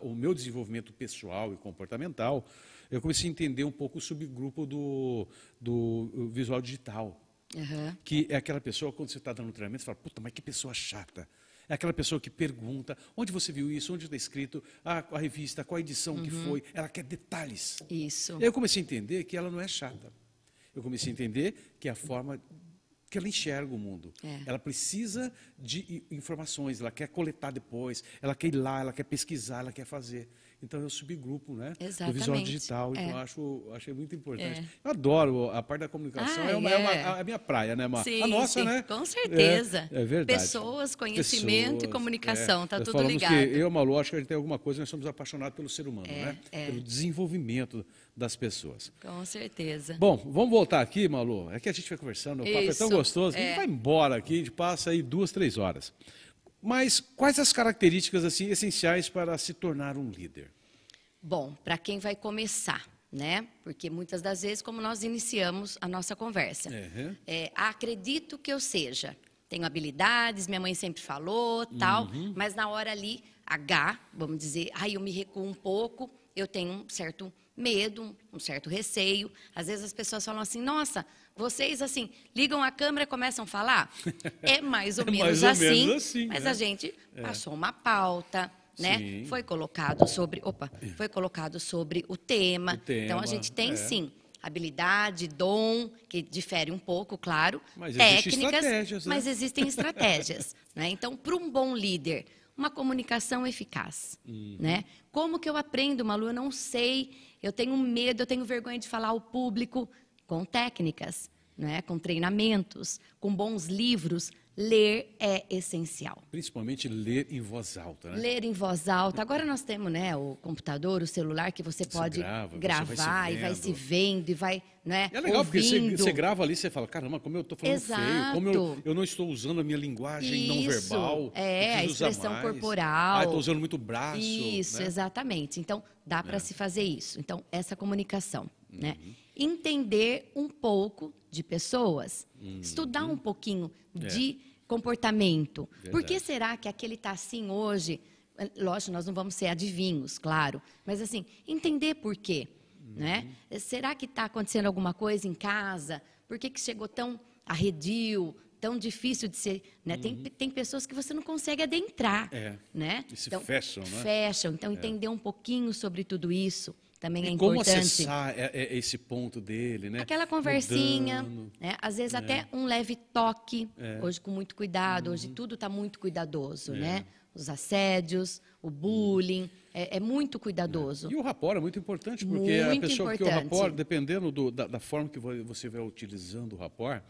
o meu desenvolvimento pessoal e comportamental eu comecei a entender um pouco o subgrupo do, do visual digital. Uhum. Que é aquela pessoa, quando você está dando treinamento, você fala, puta, mas que pessoa chata. É aquela pessoa que pergunta onde você viu isso, onde está escrito, ah, a revista, qual a edição uhum. que foi. Ela quer detalhes. Isso. E aí eu comecei a entender que ela não é chata. Eu comecei a entender que a forma que ela enxerga o mundo. É. Ela precisa de informações, ela quer coletar depois, ela quer ir lá, ela quer pesquisar, ela quer fazer. Então é o subgrupo né, Exatamente. do visual digital. Então é. eu acho, achei muito importante. É. Eu adoro a parte da comunicação, ah, é, uma, é. uma, é. a minha praia, né, Mar? Sim, a nossa, sim, né? Com certeza. É, é verdade. Pessoas, conhecimento Pessoas, e comunicação, está tudo falamos ligado. Que eu Malu, acho que a gente tem alguma coisa, nós somos apaixonados pelo ser humano, né? Pelo desenvolvimento das pessoas. Com certeza. Bom, vamos voltar aqui, Malu. É que a gente vai conversando, o papo é tão gostoso a gente vai embora aqui, a gente passa aí duas, três horas. Mas quais as características assim essenciais para se tornar um líder? Bom, para quem vai começar, né? Porque muitas das vezes, como nós iniciamos a nossa conversa, uhum. é, acredito que eu seja, tenho habilidades, minha mãe sempre falou, tal, uhum. mas na hora ali, H, vamos dizer, aí eu me recuo um pouco, eu tenho um certo medo, um certo receio. Às vezes as pessoas falam assim: nossa, vocês assim ligam a câmera e começam a falar. É mais ou, é menos, mais ou assim, menos, assim, mas né? a gente é. passou uma pauta né? Foi colocado sobre, opa, foi colocado sobre o tema. O tema então a gente tem é. sim habilidade, dom, que difere um pouco, claro, mas técnicas, né? mas existem estratégias, né? Então, para um bom líder, uma comunicação eficaz, uhum. né? Como que eu aprendo, Malu? Eu não sei, eu tenho medo, eu tenho vergonha de falar ao público com técnicas, né? Com treinamentos, com bons livros, ler é essencial. Principalmente ler em voz alta, né? Ler em voz alta. Agora nós temos, né, o computador, o celular que você, pode grava, gravar você vai e vai se vendo e vai, né, É legal ouvindo. porque você, você, grava ali, você fala, caramba, como eu estou falando Exato. feio, como eu, eu não estou usando a minha linguagem Isso. não verbal. É, a expressão corporal. Ah, estou usando muito braço. Isso, né? exatamente. Então, dá para é. se fazer isso. Então, essa comunicação? Uhum. né? Entender um pouco de pessoas, uhum. estudar um pouquinho é. de comportamento. Verdade. Por que será que aquele está assim hoje? Lógico, nós não vamos ser adivinhos, claro, mas assim, entender por quê. Uhum. Né? Será que está acontecendo alguma coisa em casa? Por que, que chegou tão arredio, tão difícil de ser. Né? Uhum. Tem, tem pessoas que você não consegue adentrar. É. Né? E se então, fecham, né? Fecham. Então, é. entender um pouquinho sobre tudo isso também e é como importante. Como acessar é, é, esse ponto dele, né? Aquela conversinha, né? às vezes é. até um leve toque, é. hoje com muito cuidado, uhum. hoje tudo está muito cuidadoso, é. né? Os assédios, o bullying, é, muito cuidadoso. E o rapport é muito importante, porque muito a pessoa importante. que o rapport, dependendo do, da, da, forma que você vai utilizando o rapport,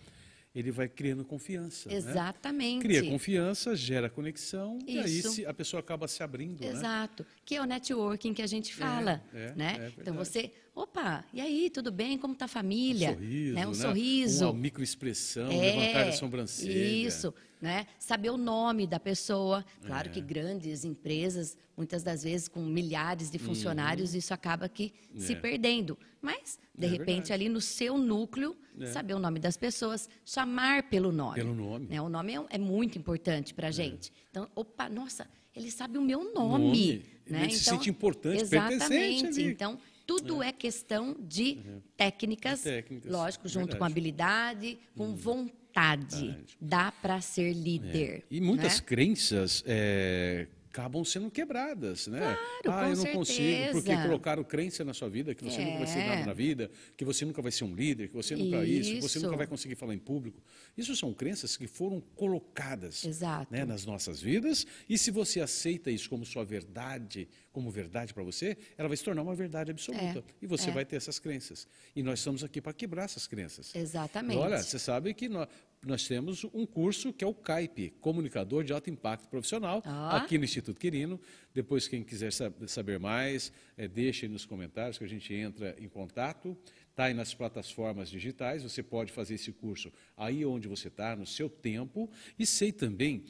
ele vai criando confiança. Né? Exatamente. Né? Cria confiança, gera conexão Isso. e aí se, a pessoa acaba se abrindo. Né? Exato. Né? Que é o networking que a gente fala. É, é, né? É então você, opa, e aí, tudo bem? Como está a família? Um sorriso. Né? Um né? sorriso. Uma microexpressão, é, levantar a sobrancelha. Isso. Né? Saber o nome da pessoa. Claro que é. grandes empresas, muitas das vezes com milhares de funcionários, uhum. isso acaba que se é. perdendo. Mas, de repente, verdade. ali no seu núcleo, saber o nome das pessoas, chamar pelo nome. Pelo nome. Né? O nome é, muito importante para a gente. Então, opa, nossa, ele sabe o meu nome. nome. Né? Ele então, se sente importante, exatamente. Então, tudo é, é questão de uhum. técnicas, de técnicas, lógico, junto verdade. com habilidade, com uhum. vontade. Verdade. Dá para ser líder. É. E muitas né? crenças é, acabam sendo quebradas, né? Claro, ah, eu não certeza. consigo, porque colocaram crença na sua vida, que você é. nunca vai ser nada é. na vida, que você nunca vai ser um líder, que você nunca isso, isso que você nunca vai conseguir falar em público. Isso são crenças que foram colocadas né, nas nossas vidas, e se você aceita isso como sua verdade, como verdade para você, ela vai se tornar uma verdade absoluta. É. E você é. vai ter essas crenças. E nós estamos aqui para quebrar essas crenças. Exatamente. Olha, você sabe que nós, nós temos um curso que é o CAIP, Comunicador de Alto Impacto Profissional, oh. aqui no Instituto Quirino. Depois, quem quiser saber mais, é, deixe nos comentários que a gente entra em contato. Está aí nas plataformas digitais, você pode fazer esse curso aí onde você está, no seu tempo. E sei também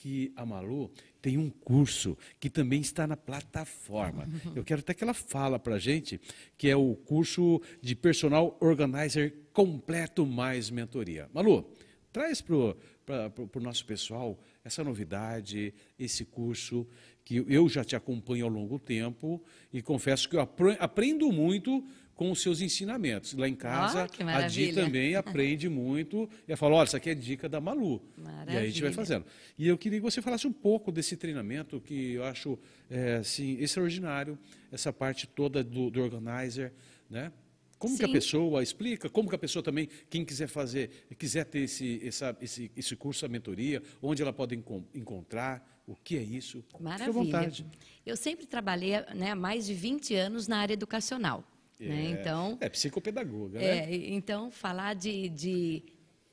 que a Malu tem um curso que também está na plataforma. Eu quero até que ela fala para a gente, que é o curso de Personal Organizer Completo Mais Mentoria. Malu, Traz para o nosso pessoal essa novidade, esse curso, que eu já te acompanho ao longo do tempo e confesso que eu aprendo muito com os seus ensinamentos. Lá em casa, oh, a Di também aprende muito. E ela fala, olha, isso aqui é dica da Malu. Maravilha. E aí a gente vai fazendo. E eu queria que você falasse um pouco desse treinamento que eu acho é, assim, extraordinário, essa parte toda do, do organizer, né? Como Sim. que a pessoa explica? Como que a pessoa também, quem quiser fazer, quiser ter esse, essa, esse, esse curso, a mentoria, onde ela pode enco encontrar, o que é isso? Maravilha. Fique à vontade. Eu sempre trabalhei né, há mais de 20 anos na área educacional. Né? É, né? então, é psicopedagoga, né? É, então, falar de, de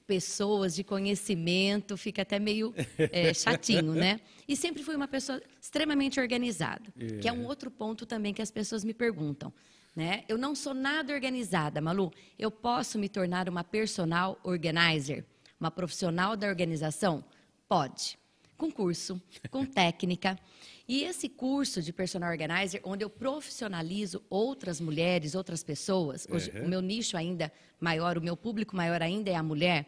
pessoas, de conhecimento, fica até meio é, chatinho, né? E sempre fui uma pessoa extremamente organizada, é. que é um outro ponto também que as pessoas me perguntam. Né? Eu não sou nada organizada, Malu. Eu posso me tornar uma personal organizer, uma profissional da organização? Pode. Com curso, com técnica. E esse curso de personal organizer, onde eu profissionalizo outras mulheres, outras pessoas, hoje uhum. o meu nicho ainda maior, o meu público maior ainda é a mulher,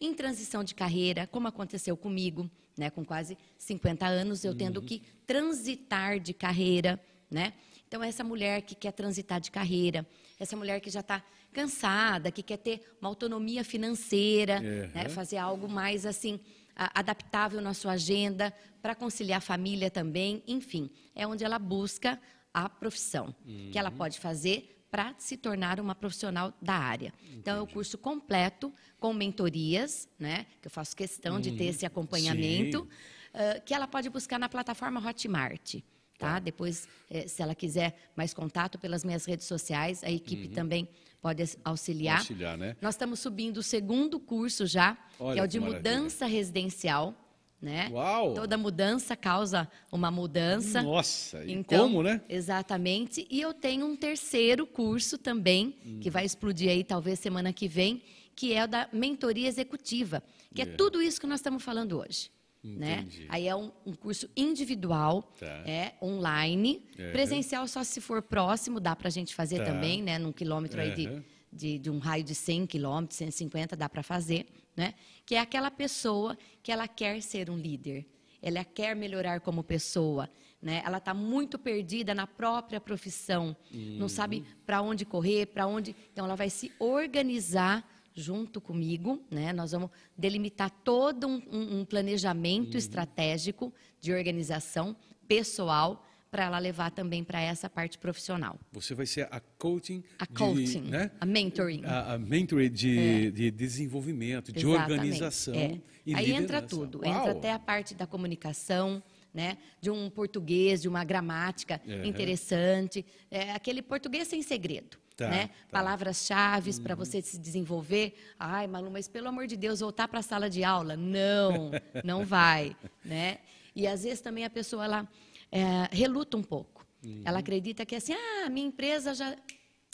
em transição de carreira, como aconteceu comigo, né, com quase 50 anos, eu uhum. tendo que transitar de carreira, né? Então, essa mulher que quer transitar de carreira, essa mulher que já está cansada, que quer ter uma autonomia financeira, uhum. né, fazer algo mais assim adaptável na sua agenda para conciliar a família também, enfim, é onde ela busca a profissão uhum. que ela uhum. pode fazer para se tornar uma profissional da área. Entendi. Então é o curso completo com mentorias, né? Que eu faço questão de ter uhum. esse acompanhamento, uh, que ela pode buscar na plataforma Hotmart. Tá? tá? Depois, eh, se ela quiser mais contato pelas minhas redes sociais, a equipe uhum. também pode auxiliar. auxiliar né? Nós estamos subindo o segundo curso já, Olha que é o de que mudança residencial. Né? Uau. Toda mudança causa uma mudança. Nossa, e então, como, né? Exatamente. E eu tenho um terceiro curso também, hum. que vai explodir aí talvez semana que vem, que é o da mentoria executiva, que é, é tudo isso que nós estamos falando hoje. Né? Aí é um, um curso individual, tá. é online, uhum. presencial só se for próximo, dá para a gente fazer tá. também, né? Num quilômetro uhum. aí de, de, de, um raio de 100 quilômetros, 150, dá para fazer, né? Que é aquela pessoa que ela quer ser um líder, ela quer melhorar como pessoa, né? Ela está muito perdida na própria profissão, uhum. não sabe para onde correr, para onde, então ela vai se organizar junto comigo, né? Nós vamos delimitar todo um, um, planejamento uhum. estratégico de organização pessoal para ela levar também para essa parte profissional. Você vai ser a coaching, a coaching, né? a mentoring, a, a mentoring de, é. de desenvolvimento, de Exatamente. organização. É. E Aí liderança. entra tudo, Uau. entra até a parte da comunicação, né? De um português, de uma gramática interessante, é, aquele português sem segredo. Tá, né? Tá. Palavras-chave uhum. para você se desenvolver. Ai, Malu, mas pelo amor de Deus, voltar para a sala de aula. Não, não vai. Né? E às vezes também a pessoa ela, é, reluta um pouco. Uhum. Ela acredita que assim, ah, minha empresa já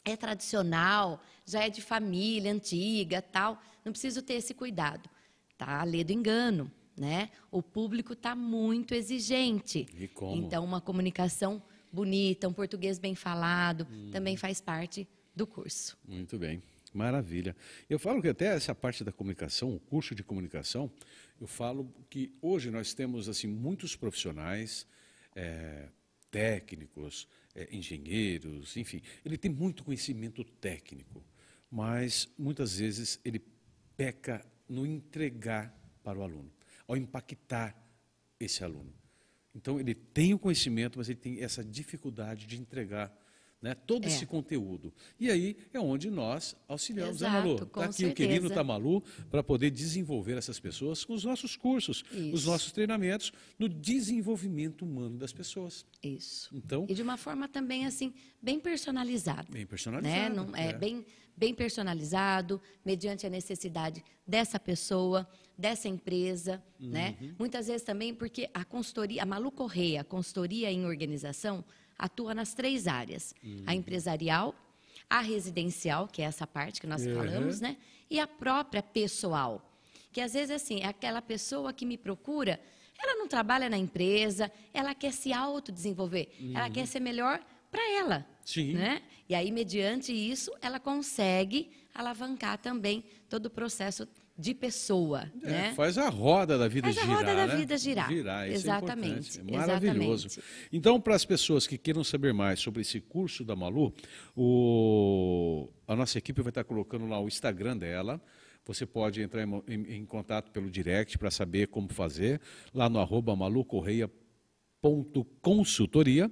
é tradicional, já é de família antiga, tal. Não preciso ter esse cuidado. Tá, lê do engano, né? O público está muito exigente. Então, uma comunicação bonita, um português bem falado, hum. também faz parte do curso. Muito bem. Maravilha. Eu falo que até essa parte da comunicação, o curso de comunicação, eu falo que hoje nós temos assim muitos profissionais, é, técnicos, é, engenheiros, enfim, ele tem muito conhecimento técnico, mas muitas vezes ele peca no entregar para o aluno, ao impactar esse aluno. Então ele tem o conhecimento, mas ele tem essa dificuldade de entregar né, todo é. esse conteúdo. E aí é onde nós auxiliamos, Exato, né, Malu? Está aqui certeza. o querido Tamalu para poder desenvolver essas pessoas com os nossos cursos, Isso. os nossos treinamentos no desenvolvimento humano das pessoas. Isso. Então, e de uma forma também assim bem personalizada. Bem personalizada. Né? Não, é, é. Bem, bem personalizado, mediante a necessidade dessa pessoa, dessa empresa, né? uhum. né? Muitas vezes também porque a consultoria, a Malu Correia, a consultoria em organização, atua nas três áreas: uhum. a empresarial, a residencial, que é essa parte que nós uhum. falamos, né? E a própria pessoal, que às vezes assim é aquela pessoa que me procura, ela não trabalha na empresa, ela quer se autodesenvolver, ela quer uhum. ser melhor para ela, Sim. né? E aí mediante isso ela consegue alavancar também todo o processo de pessoa. É, né? Faz a roda da vida faz girar. Faz a roda né? da vida girar. Girar, isso Exatamente. É, é maravilhoso. Exatamente. Então, para as pessoas que queiram saber mais sobre esse curso da Malu, o... a nossa equipe vai estar colocando lá o Instagram dela. Você pode entrar em, em, em contato pelo direct para saber como fazer, lá no arroba malucorreia.consultoria.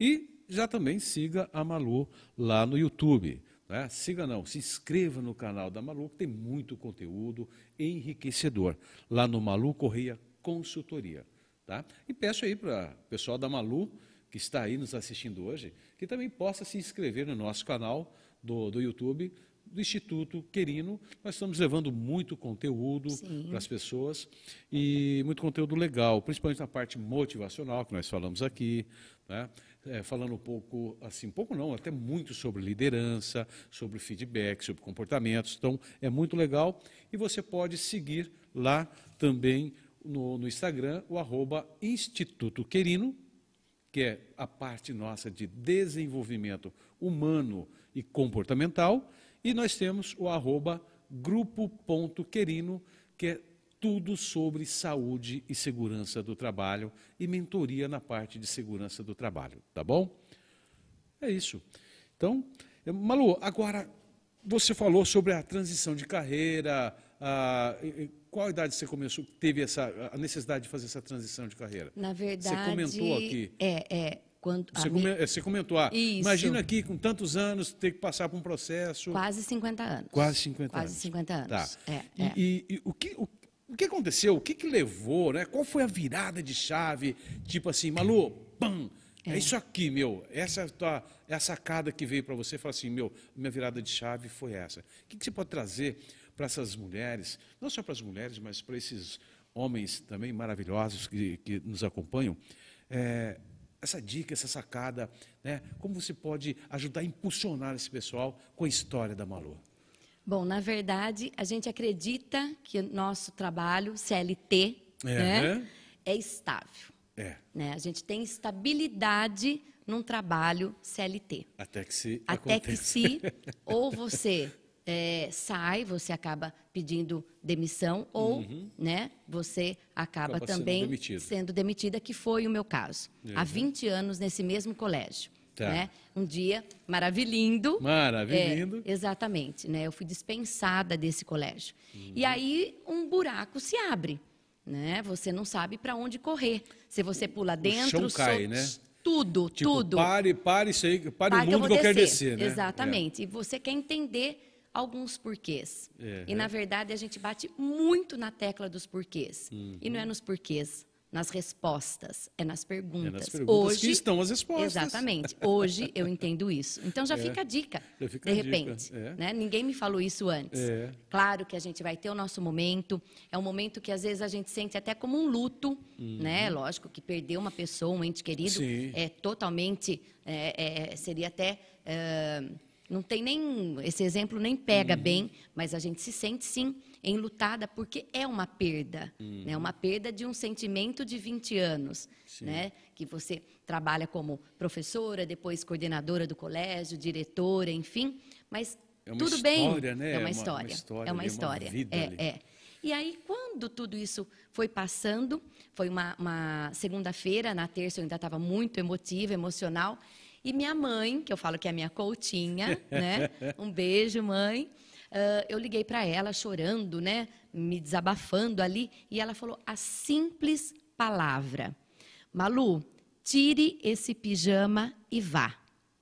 E já também siga a Malu lá no YouTube. Né? Siga não, se inscreva no canal da Malu, que tem muito conteúdo enriquecedor, lá no Malu Correia Consultoria. Tá? E peço aí para o pessoal da Malu, que está aí nos assistindo hoje, que também possa se inscrever no nosso canal do, do YouTube, do Instituto Querino. Nós estamos levando muito conteúdo para as pessoas e muito conteúdo legal, principalmente na parte motivacional que nós falamos aqui, né? É, falando um pouco, assim, pouco não, até muito sobre liderança, sobre feedback, sobre comportamentos. Então, é muito legal. E você pode seguir lá também no, no Instagram, o arroba Instituto Querino, que é a parte nossa de desenvolvimento humano e comportamental. E nós temos o arroba grupo.querino, que é tudo sobre saúde e segurança do trabalho e mentoria na parte de segurança do trabalho, tá bom? É isso. Então, Malu, agora você falou sobre a transição de carreira, a, qual idade você começou, teve essa, a necessidade de fazer essa transição de carreira? Na verdade, você comentou aqui. É, é. Quando, você, come, minha... você, comentou, ah, imagina aqui com tantos anos ter que passar por um processo. Quase 50 anos. Quase 50 Quase anos. Quase 50 anos. Tá. É, e, é. E, e, o, que, o, o que aconteceu? O que, que levou? Né? Qual foi a virada de chave? Tipo assim, Malu, pam, é, é isso aqui, meu. Essa é a, é a sacada que veio para você. Fala assim, meu, minha virada de chave foi essa. O que, que você pode trazer para essas mulheres, não só para as mulheres, mas para esses homens também maravilhosos que, que nos acompanham? É, essa dica, essa sacada, né? como você pode ajudar a impulsionar esse pessoal com a história da Malu? Bom, na verdade, a gente acredita que o nosso trabalho, CLT, é, né, é estável. É. Né? A gente tem estabilidade num trabalho CLT. Até que se Até acontece. que se ou você é, sai, você acaba pedindo demissão, ou uhum. né, você acaba, acaba também sendo, sendo, demitida, que foi o meu caso. Uhum. Há 20 anos nesse mesmo colégio. Tá. Né? Um dia maravilhindo. Maravilhindo. É, exatamente. Né? Eu fui dispensada desse colégio. Uhum. E aí um buraco se abre. Né? Você não sabe para onde correr. Se você pula dentro, o chão cai, né? tudo, tipo, tudo. Pare, pare isso aí, pare, pare o mundo que eu, que eu quero descer, né? Exatamente. É. E você quer entender alguns porquês. É, e, na verdade, a gente bate muito na tecla dos porquês. Uhum. E não é nos porquês nas respostas, é nas perguntas. É nas perguntas Hoje, que estão as respostas. Exatamente. Hoje eu entendo isso. Então já é, fica a dica, fica de repente. É. Né? Ninguém me falou isso antes. É. Claro que a gente vai ter o nosso momento. É um momento que às vezes a gente sente até como um luto, uhum. né? Lógico que perder uma pessoa, um ente querido, Sim. é totalmente, é, é, seria até não tem nem esse exemplo nem pega uhum. bem, mas a gente se sente sim enlutada porque é uma perda, uhum. né? Uma perda de um sentimento de 20 anos, sim. né? Que você trabalha como professora, depois coordenadora do colégio, diretora, enfim, mas é uma tudo história, bem, né? é uma, história, uma história, é uma história, uma é, é. E aí, quando tudo isso foi passando, foi uma, uma segunda-feira, na terça eu ainda estava muito emotiva, emocional, e minha mãe, que eu falo que é a minha coutinha, né? Um beijo, mãe. Uh, eu liguei para ela chorando, né? Me desabafando ali, e ela falou a simples palavra: Malu, tire esse pijama e vá.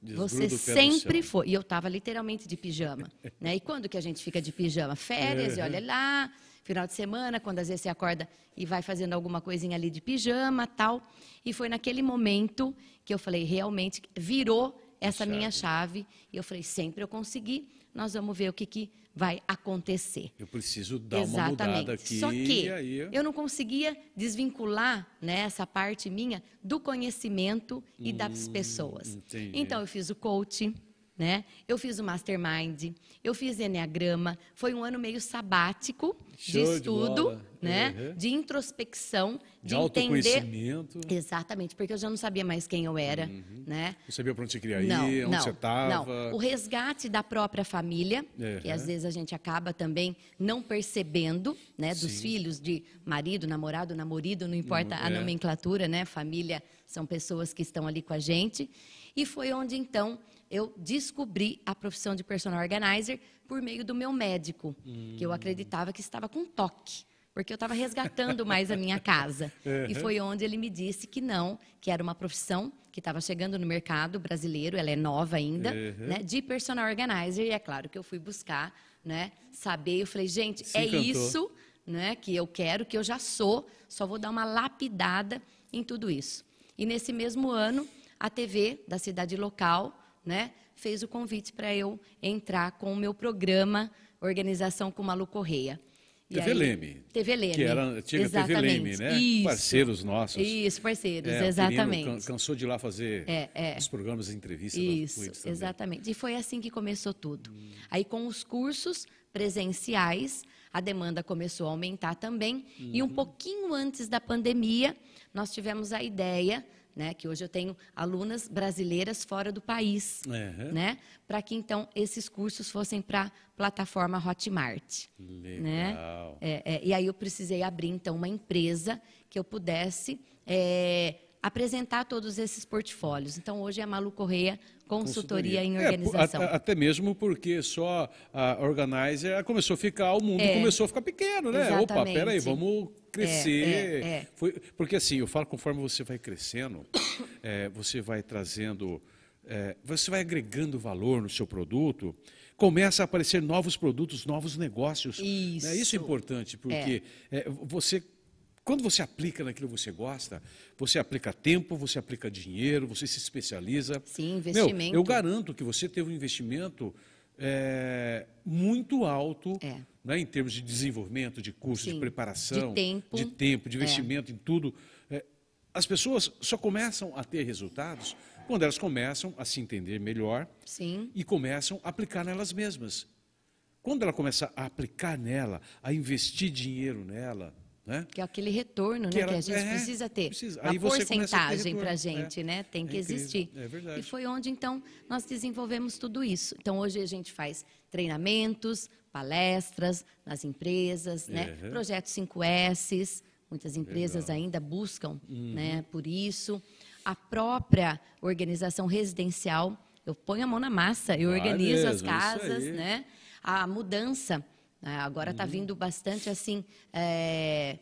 Você sempre foi. E eu estava literalmente de pijama. né? E quando que a gente fica de pijama? Férias, é. e olha lá, final de semana, quando às vezes você acorda e vai fazendo alguma coisinha ali de pijama, tal. E foi naquele momento que eu falei, realmente virou essa chave. minha chave. E eu falei, sempre eu consegui, nós vamos ver o que, que vai acontecer. Eu preciso dar Exatamente. uma mudada aqui. Só que eu não conseguia desvincular né, essa parte minha do conhecimento e hum, das pessoas. Entendi. Então eu fiz o coaching, né? Eu fiz o Mastermind, eu fiz Enneagrama, foi um ano meio sabático Show de estudo, de né? Uhum. De introspecção, de, de autoconhecimento. entender. Exatamente, porque eu já não sabia mais quem eu era, uhum. né? Não sabia para onde você queria ir, não, onde não, você estava. Não, o resgate da própria família, uhum. que às vezes a gente acaba também não percebendo, né? Dos Sim. filhos, de marido, namorado, namorido, não importa a é. nomenclatura, né? Família são pessoas que estão ali com a gente. E foi onde então eu descobri a profissão de personal organizer por meio do meu médico, hum. que eu acreditava que estava com toque, porque eu estava resgatando mais a minha casa. Uhum. E foi onde ele me disse que não, que era uma profissão que estava chegando no mercado brasileiro, ela é nova ainda, uhum. né, de personal organizer. E é claro que eu fui buscar, né, saber. Eu falei, gente, Se é encantou. isso, né, que eu quero, que eu já sou. Só vou dar uma lapidada em tudo isso. E nesse mesmo ano, a TV da cidade local né, fez o convite para eu entrar com o meu programa Organização com Malu Correia. E TV aí, Leme. TV Leme. Que era antiga TV Leme, né? Isso. Parceiros nossos. Isso, parceiros, é, exatamente. cansou de ir lá fazer é, é. os programas de entrevista. Isso, exatamente. E foi assim que começou tudo. Hum. Aí com os cursos presenciais, a demanda começou a aumentar também. Uhum. E um uhum. pouquinho antes da pandemia, nós tivemos a ideia né, que hoje eu tenho alunas brasileiras fora do país, uhum. né, para que então esses cursos fossem para a plataforma Hotmart. Legal. Né? É, é, e aí eu precisei abrir então uma empresa que eu pudesse é, apresentar todos esses portfólios. Então hoje é a Malu Correia Consultoria, Consultoria. em é, Organização. É, até mesmo porque só a Organizer começou a ficar, o mundo é, começou a ficar pequeno, né? Exatamente. Opa, peraí, vamos crescer. É, é, é, Foi, porque assim, eu falo, conforme você vai crescendo, é, você vai trazendo, é, você vai agregando valor no seu produto, começa a aparecer novos produtos, novos negócios. Isso, né? Isso é importante, porque é. você quando você aplica naquilo que você gosta, você aplica tempo, você aplica dinheiro, você se especializa. Sim, investimento. Meu, eu garanto que você teve um investimento é, muito alto é. Né, em termos de desenvolvimento, de curso, de preparação, de tempo, de, tempo, de investimento é. em tudo. É, as pessoas só começam a ter resultados quando elas começam a se entender melhor Sim. e começam a aplicar nelas mesmas. Quando ela começa a aplicar nela, a investir dinheiro nela, né? Que é aquele retorno que, né, que a gente é, precisa ter. Precisa. Uma porcentagem para a gente, é. né? Tem que é existir. É verdade. E foi onde, então, nós desenvolvemos tudo isso. Então, hoje a gente faz treinamentos, palestras nas empresas, né? Uhum. Projeto 5S, muitas empresas Legal. ainda buscam uhum. né, por isso. A própria organização residencial, eu ponho a mão na massa, eu organizo as casas, né? A mudança né? Agora está uhum. vindo bastante assim, é,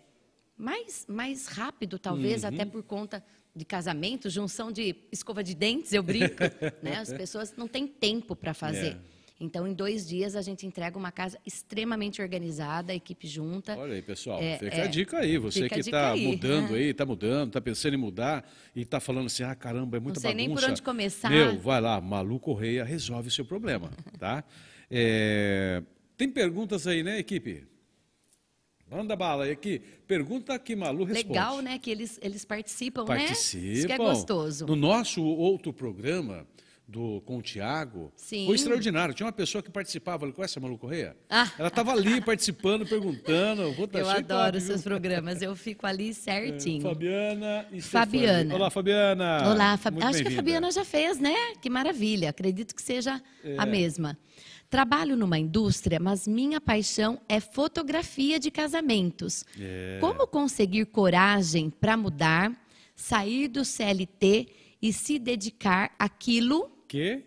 mais, mais rápido, talvez, uhum. até por conta de casamento, junção de escova de dentes, eu brinco. né? As pessoas não têm tempo para fazer. É. Então, em dois dias, a gente entrega uma casa extremamente organizada, a equipe junta. Olha aí, pessoal, é, fica é, a dica aí. Você que está mudando aí, está mudando, está pensando em mudar e está falando assim, ah, caramba, é muita Não sei bagunça. nem por onde começar. Meu, vai lá, Malu Correia resolve o seu problema, tá? É, tem perguntas aí, né, equipe? Manda bala aí aqui. Pergunta que Malu responde. Legal, né? Que eles, eles participam, participam, né? Isso que é gostoso. No nosso outro programa, do, com o Tiago, foi extraordinário. Tinha uma pessoa que participava, falei, conhece a Malu Correia? Ah. Ela estava ali participando, perguntando. Eu, eu adoro os seus programas, eu fico ali certinho. É, Fabiana e Fabiana. Olá, Fabiana. Olá, Fabiana. Acho que a Fabiana já fez, né? Que maravilha. Acredito que seja é. a mesma. Trabalho numa indústria, mas minha paixão é fotografia de casamentos. É. Como conseguir coragem para mudar, sair do CLT e se dedicar àquilo que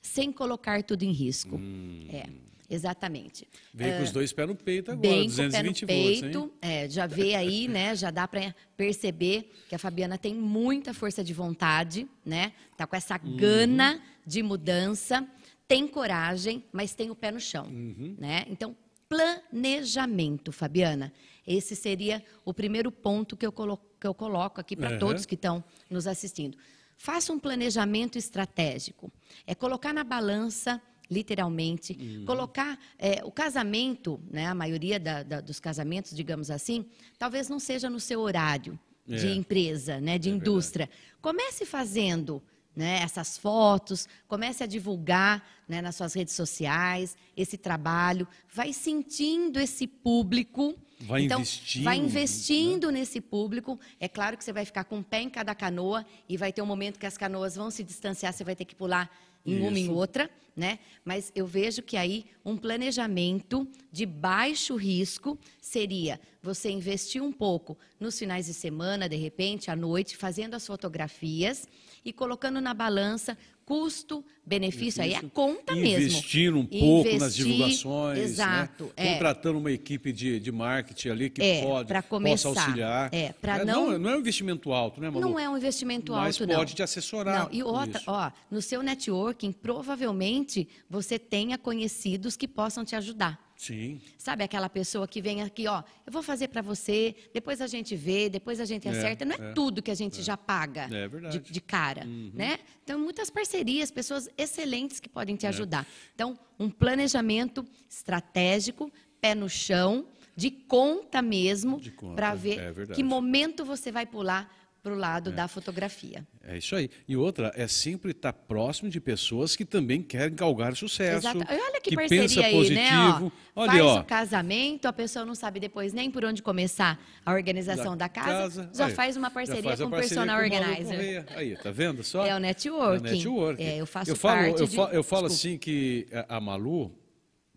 sem colocar tudo em risco. Hum. É. Exatamente. Veio com os dois pés no peito agora, bem 220 com o pé no peito, volts, é, já vê aí, né? Já dá para perceber que a Fabiana tem muita força de vontade, né? Tá com essa uhum. gana de mudança, tem coragem, mas tem o pé no chão, uhum. né? Então, planejamento, Fabiana. Esse seria o primeiro ponto que eu, colo que eu coloco aqui para uhum. todos que estão nos assistindo. Faça um planejamento estratégico. É colocar na balança literalmente. Uhum. Colocar é, o casamento, né, a maioria da, da, dos casamentos, digamos assim, talvez não seja no seu horário é. de empresa, né, de é indústria. Verdade. Comece fazendo né, essas fotos, comece a divulgar né, nas suas redes sociais esse trabalho, vai sentindo esse público. Vai então, investindo. Vai investindo né? nesse público. É claro que você vai ficar com um pé em cada canoa e vai ter um momento que as canoas vão se distanciar, você vai ter que pular em Isso. uma em outra, né? Mas eu vejo que aí um planejamento de baixo risco seria você investir um pouco nos finais de semana, de repente, à noite, fazendo as fotografias e colocando na balança custo, benefício, aí é conta mesmo. Investir um pouco Investir, nas divulgações, né? exato, né? é. contratando uma equipe de, de marketing ali que é, pode começar, possa auxiliar. É, para é, não, não, não é um investimento alto, né, Malu? Não é um investimento Mas alto, não. Mas pode te assessorar. Não, e outra, ó, no seu networking, provavelmente você tenha conhecidos que possam te ajudar. Sim. Sabe aquela pessoa que vem aqui, ó, eu vou fazer para você, depois a gente vê, depois a gente é, acerta. Não é, é tudo que a gente é. já paga é de, de, cara, uhum. né? Então, muitas parcerias, pessoas excelentes que podem te é. ajudar. Então, um planejamento estratégico, pé no chão, de conta mesmo, para ver é que momento você vai pular para o lado é. da fotografia. É isso aí. E outra, é sempre estar próximo de pessoas que também querem galgar sucesso. Exato. Olha que, que parceria pensa aí, positivo. né? Ó, Olha, Faz ó. o casamento, a pessoa não sabe depois nem por onde começar a organização da, da casa, casa, já aí, faz uma parceria faz com o personal organizer. Aí, tá vendo só? É o networking. É o networking. É, eu faço eu falo, parte eu de... falo, eu falo assim que a Malu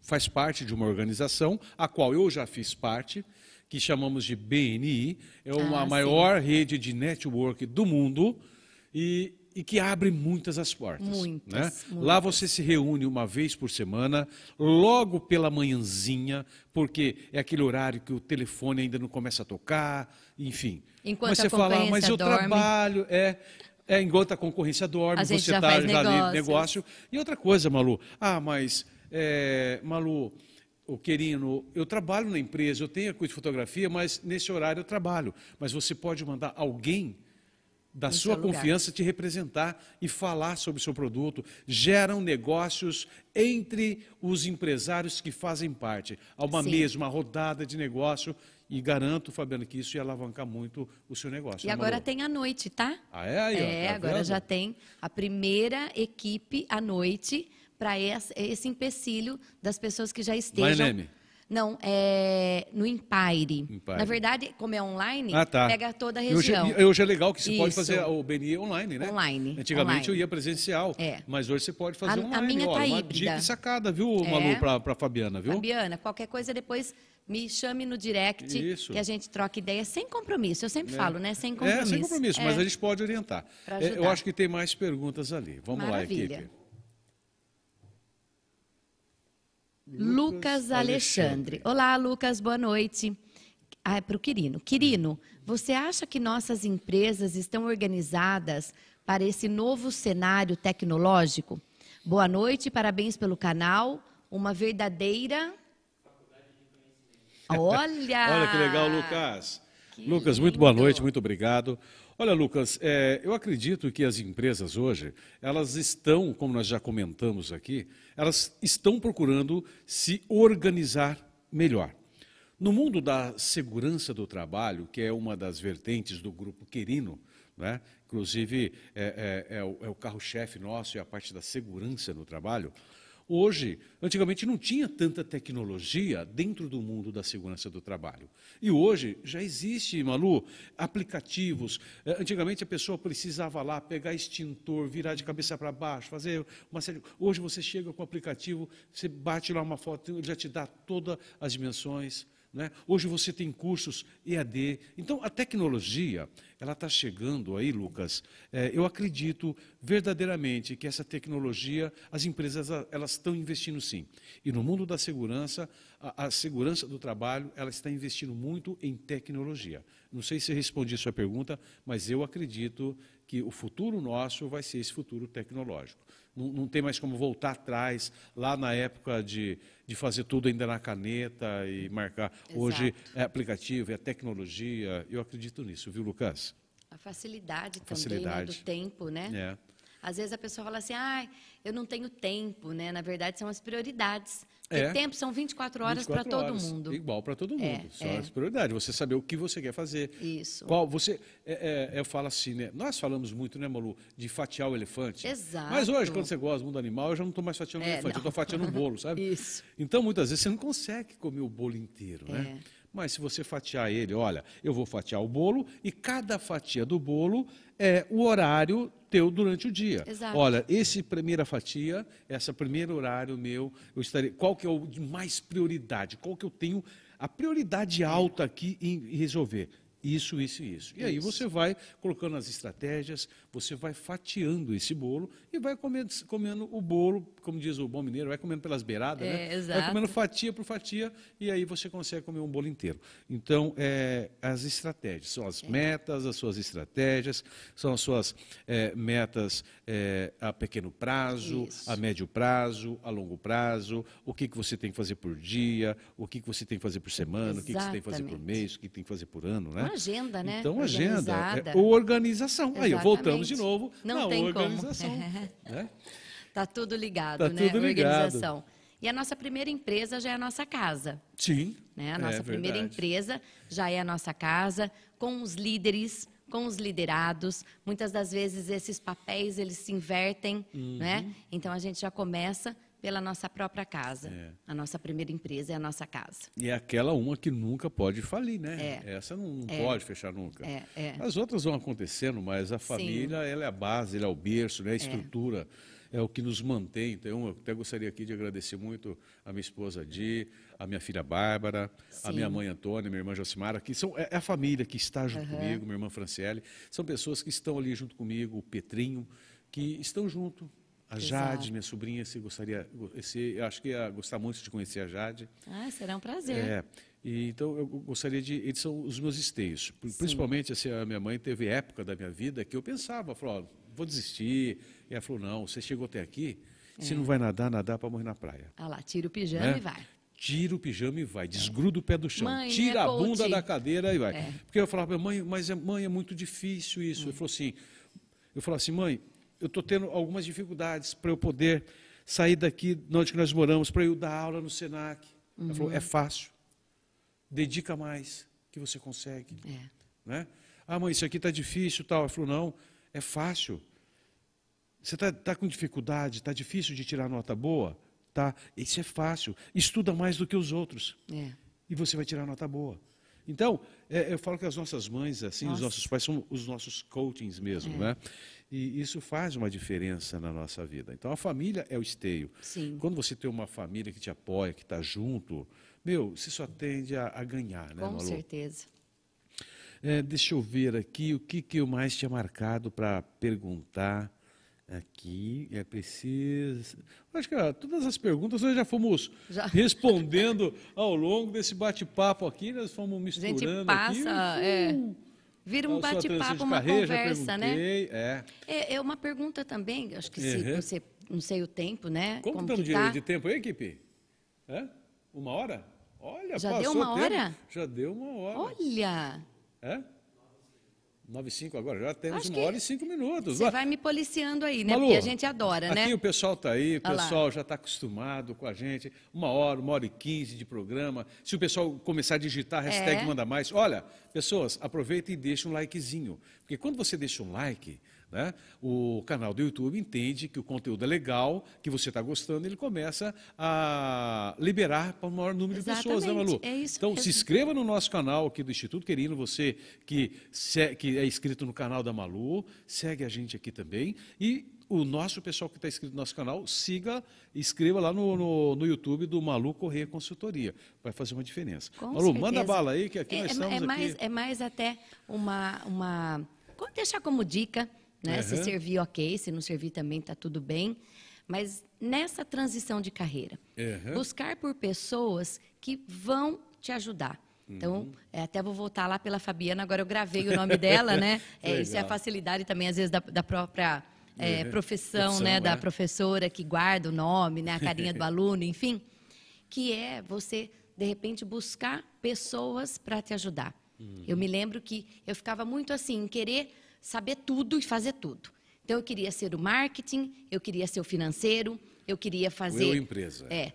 faz parte de uma organização a qual eu já fiz parte que chamamos de BNI, é uma ah, maior sim. rede de network do mundo e, e que abre muitas as portas. Muitas, né? muitas. Lá você se reúne uma vez por semana, logo pela manhãzinha, porque é aquele horário que o telefone ainda não começa a tocar, enfim. Enquanto mas você fala, ah, mas eu dorme. trabalho, é. É, enquanto a concorrência dorme, a você está ali negócio. E outra coisa, Malu, ah, mas, é, Malu, o Querino, eu trabalho na empresa, eu tenho a coisa de fotografia, mas nesse horário eu trabalho. Mas você pode mandar alguém da sua confiança te representar e falar sobre o seu produto. Geram negócios entre os empresários que fazem parte. Há uma Sim. mesa, uma rodada de negócio e garanto, Fabiano, que isso ia alavancar muito o seu negócio. E agora Malu? tem a noite, tá? Ah, é? Aí, é, ó, tá agora vendo? já tem a primeira equipe à noite para esse, esse, empecilho das pessoas que já estejam. Neme. Não, é no Empire. Empire. Na verdade, como é online, ah, tá. pega toda a região. Hoje, hoje é legal que você Isso. pode fazer o BNI online, né? Online. Antigamente online. eu ia presencial, é. mas hoje você pode fazer a, online. A minha tá uma híbrida. dica sacada, viu, é. Malu, para pra Fabiana, viu? Fabiana, qualquer coisa depois me chame no direct Isso. e a gente troca ideia sem compromisso. Eu sempre é. falo, né? Sem compromisso. É, sem compromisso, mas é. a gente pode orientar. É, eu acho que tem mais perguntas ali. Vamos Maravilha. lá, equipe. Lucas, Alexandre. Olá, Lucas, boa noite. Ah, é para o Quirino. Quirino, você acha que nossas empresas estão organizadas para esse novo cenário tecnológico? Boa noite, parabéns pelo canal. Uma verdadeira. Olha! Olha que legal, Lucas. Que Lucas, muito boa noite, muito obrigado. Olha, Lucas, é, eu acredito que as empresas hoje, elas estão, como nós já comentamos aqui, elas estão procurando se organizar melhor. No mundo da segurança do trabalho, que é uma das vertentes do grupo Querino, né? inclusive é, é, é o, é o carro-chefe nosso, é a parte da segurança no trabalho, Hoje, antigamente não tinha tanta tecnologia dentro do mundo da segurança do trabalho. E hoje já existe, Malu, aplicativos. É, antigamente a pessoa precisava lá pegar extintor, virar de cabeça para baixo, fazer uma série. Hoje você chega com o aplicativo, você bate lá uma foto, ele já te dá todas as dimensões. Né? Hoje você tem cursos EAD. Então, a tecnologia, ela está chegando aí, Lucas. É, eu acredito verdadeiramente que essa tecnologia, as empresas elas estão investindo sim. E no mundo da segurança, a, a segurança do trabalho, ela está investindo muito em tecnologia. Não sei se respondi a sua pergunta, mas eu acredito que o futuro nosso vai ser esse futuro tecnológico. Não, não, tem mais como voltar atrás, lá na época de, de fazer tudo ainda na caneta e marcar. Exato. Hoje é aplicativo, é tecnologia. Eu acredito nisso, viu, Lucas? A facilidade, facilidade. também né, do tempo, né? É. Às vezes a pessoa fala assim, ah, eu não tenho tempo, né? Na verdade, são as prioridades. Porque é. tempo são 24 horas para todo mundo. Igual para todo é, mundo. É, São é. as prioridades. Você saber o que você quer fazer. Isso. Qual, você, é, é, eu falo assim, né? Nós falamos muito, né, Malu, de fatiar o elefante. Exato. Mas hoje, quando você gosta do mundo animal, eu já não estou mais fatiando o elefante, não. eu estou fatiando o bolo, sabe? Isso. Então, muitas vezes, você não consegue comer o bolo inteiro, né? Mas se você fatiar ele, olha, eu vou fatiar o bolo e cada fatia do bolo é o horário teu durante o dia. Exato. Olha, esse primeira fatia, essa primeiro horário meu, eu estarei. Qual que é o de mais prioridade? Qual que eu tenho a prioridade alta aqui em resolver? Isso, isso e isso. E aí você vai colocando as estratégias, você vai fatiando esse bolo e vai comendo, comendo o bolo, como diz o bom mineiro, vai comendo pelas beiradas, é, né? Exato. Vai comendo fatia por fatia e aí você consegue comer um bolo inteiro. Então, é, as estratégias, são as é. metas, as suas estratégias, são as suas é, metas é, a pequeno prazo, isso. a médio prazo, a longo prazo, o que, que você tem que fazer por dia, o que, que você tem que fazer por semana, Exatamente. o que, que você tem que fazer por mês, o que tem que fazer por ano, né? Agenda, né? Então, agenda. É organização. Exatamente. Aí, voltamos de novo Não na tem organização. Como. né? Tá tudo ligado, tá né? Tudo ligado. Organização. E a nossa primeira empresa já é a nossa casa. Sim. Né? A nossa é primeira empresa já é a nossa casa, com os líderes, com os liderados. Muitas das vezes esses papéis eles se invertem, uhum. né? Então a gente já começa pela nossa própria casa. É. A nossa primeira empresa é a nossa casa. E é aquela uma que nunca pode falir, né? É. Essa não, não é. pode fechar nunca. É, é. As outras vão acontecendo, mas a família ela é a base, ela é o berço, né? a é. estrutura. É. o que nos mantém. Então, eu até gostaria aqui de agradecer muito a minha esposa Di, a minha filha Bárbara, Sim. a minha mãe Antônia, minha irmã Josimara, que são, é a família que está junto uhum. comigo, minha irmã Franciele. São pessoas que estão ali junto comigo, o Petrinho, que estão junto, a Jade, Exato. minha sobrinha, se gostaria, se, acho que ia gostar muito de conhecer a Jade. Ah, será um prazer. É, e, então eu gostaria de, eles são os meus esteios. Principalmente assim, a minha mãe teve época da minha vida que eu pensava, falou, vou desistir. E ela falou, não, você chegou até aqui, é. se não vai nadar, nadar para morrer na praia. Ah lá, tira o pijama né? e vai. Tira o pijama e vai, desgruda o pé do chão, mãe, tira é a bunda da cadeira e vai. É. Porque eu falava, mãe, mas é, mãe, é muito difícil isso. Hum. Ele falou assim, eu falava assim, mãe, eu estou tendo algumas dificuldades para eu poder sair daqui de onde nós moramos, para eu dar aula no SENAC. Uhum. Ela falou, é fácil. Dedica mais, que você consegue. É. Né? Ah, mãe, isso aqui está difícil tal. Ela falou, não, é fácil. Você está tá com dificuldade, está difícil de tirar nota boa? Tá, isso é fácil. Estuda mais do que os outros. É. E você vai tirar nota boa. Então, é, eu falo que as nossas mães, assim, Nossa. os nossos pais são os nossos coachings mesmo, é. né? E isso faz uma diferença na nossa vida. Então, a família é o esteio. Sim. Quando você tem uma família que te apoia, que está junto, meu, você só tende a, a ganhar, né, Com Malu? certeza. É, deixa eu ver aqui o que, que eu mais tinha marcado para perguntar aqui. É preciso. Acho que ó, todas as perguntas nós já fomos já. respondendo ao longo desse bate-papo aqui, nós fomos misturando. A gente passa, aqui. É. Vira um bate-papo, uma carreira, conversa, né? É. é. É uma pergunta também, acho que se uhum. você, não sei o tempo, né? Como, Como estamos de, tá? de tempo aí, equipe? É? Uma hora? Olha, Já deu uma hora? Já deu uma hora. Olha! É? 9 e 5 agora, já temos Acho uma hora e cinco minutos. Você vai me policiando aí, né? Malu, Porque a gente adora, aqui né? Aqui o pessoal está aí, o pessoal já está acostumado com a gente. Uma hora, uma hora e quinze de programa. Se o pessoal começar a digitar, hashtag é. manda mais. Olha, pessoas, aproveitem e deixem um likezinho. Porque quando você deixa um like, né? O canal do YouTube entende que o conteúdo é legal, que você está gostando, ele começa a liberar para o maior número Exatamente. de pessoas, né, Malu? É isso então, mesmo. se inscreva no nosso canal aqui do Instituto Querino, você que, que é inscrito no canal da Malu, segue a gente aqui também. E o nosso pessoal que está inscrito no nosso canal, siga, inscreva lá no, no, no, YouTube do Malu Correia Consultoria. Vai fazer uma diferença. Com Malu, certeza. manda bala aí, que aqui é, nós é estamos é mais, aqui. É mais até uma, uma... Deixar como dica né? Uhum. Se servir, ok. Se não servir, também está tudo bem. Mas nessa transição de carreira, uhum. buscar por pessoas que vão te ajudar. Então, uhum. é, até vou voltar lá pela Fabiana, agora eu gravei o nome dela, né? É, isso é a facilidade também, às vezes, da, da própria é, uhum. profissão, profissão, né? Da é. professora que guarda o nome, né? A carinha do aluno, enfim. Que é você, de repente, buscar pessoas para te ajudar. Uhum. Eu me lembro que eu ficava muito assim, em querer saber tudo e fazer tudo. Então eu queria ser o marketing, eu queria ser o financeiro, eu queria fazer. Eu empresa. É,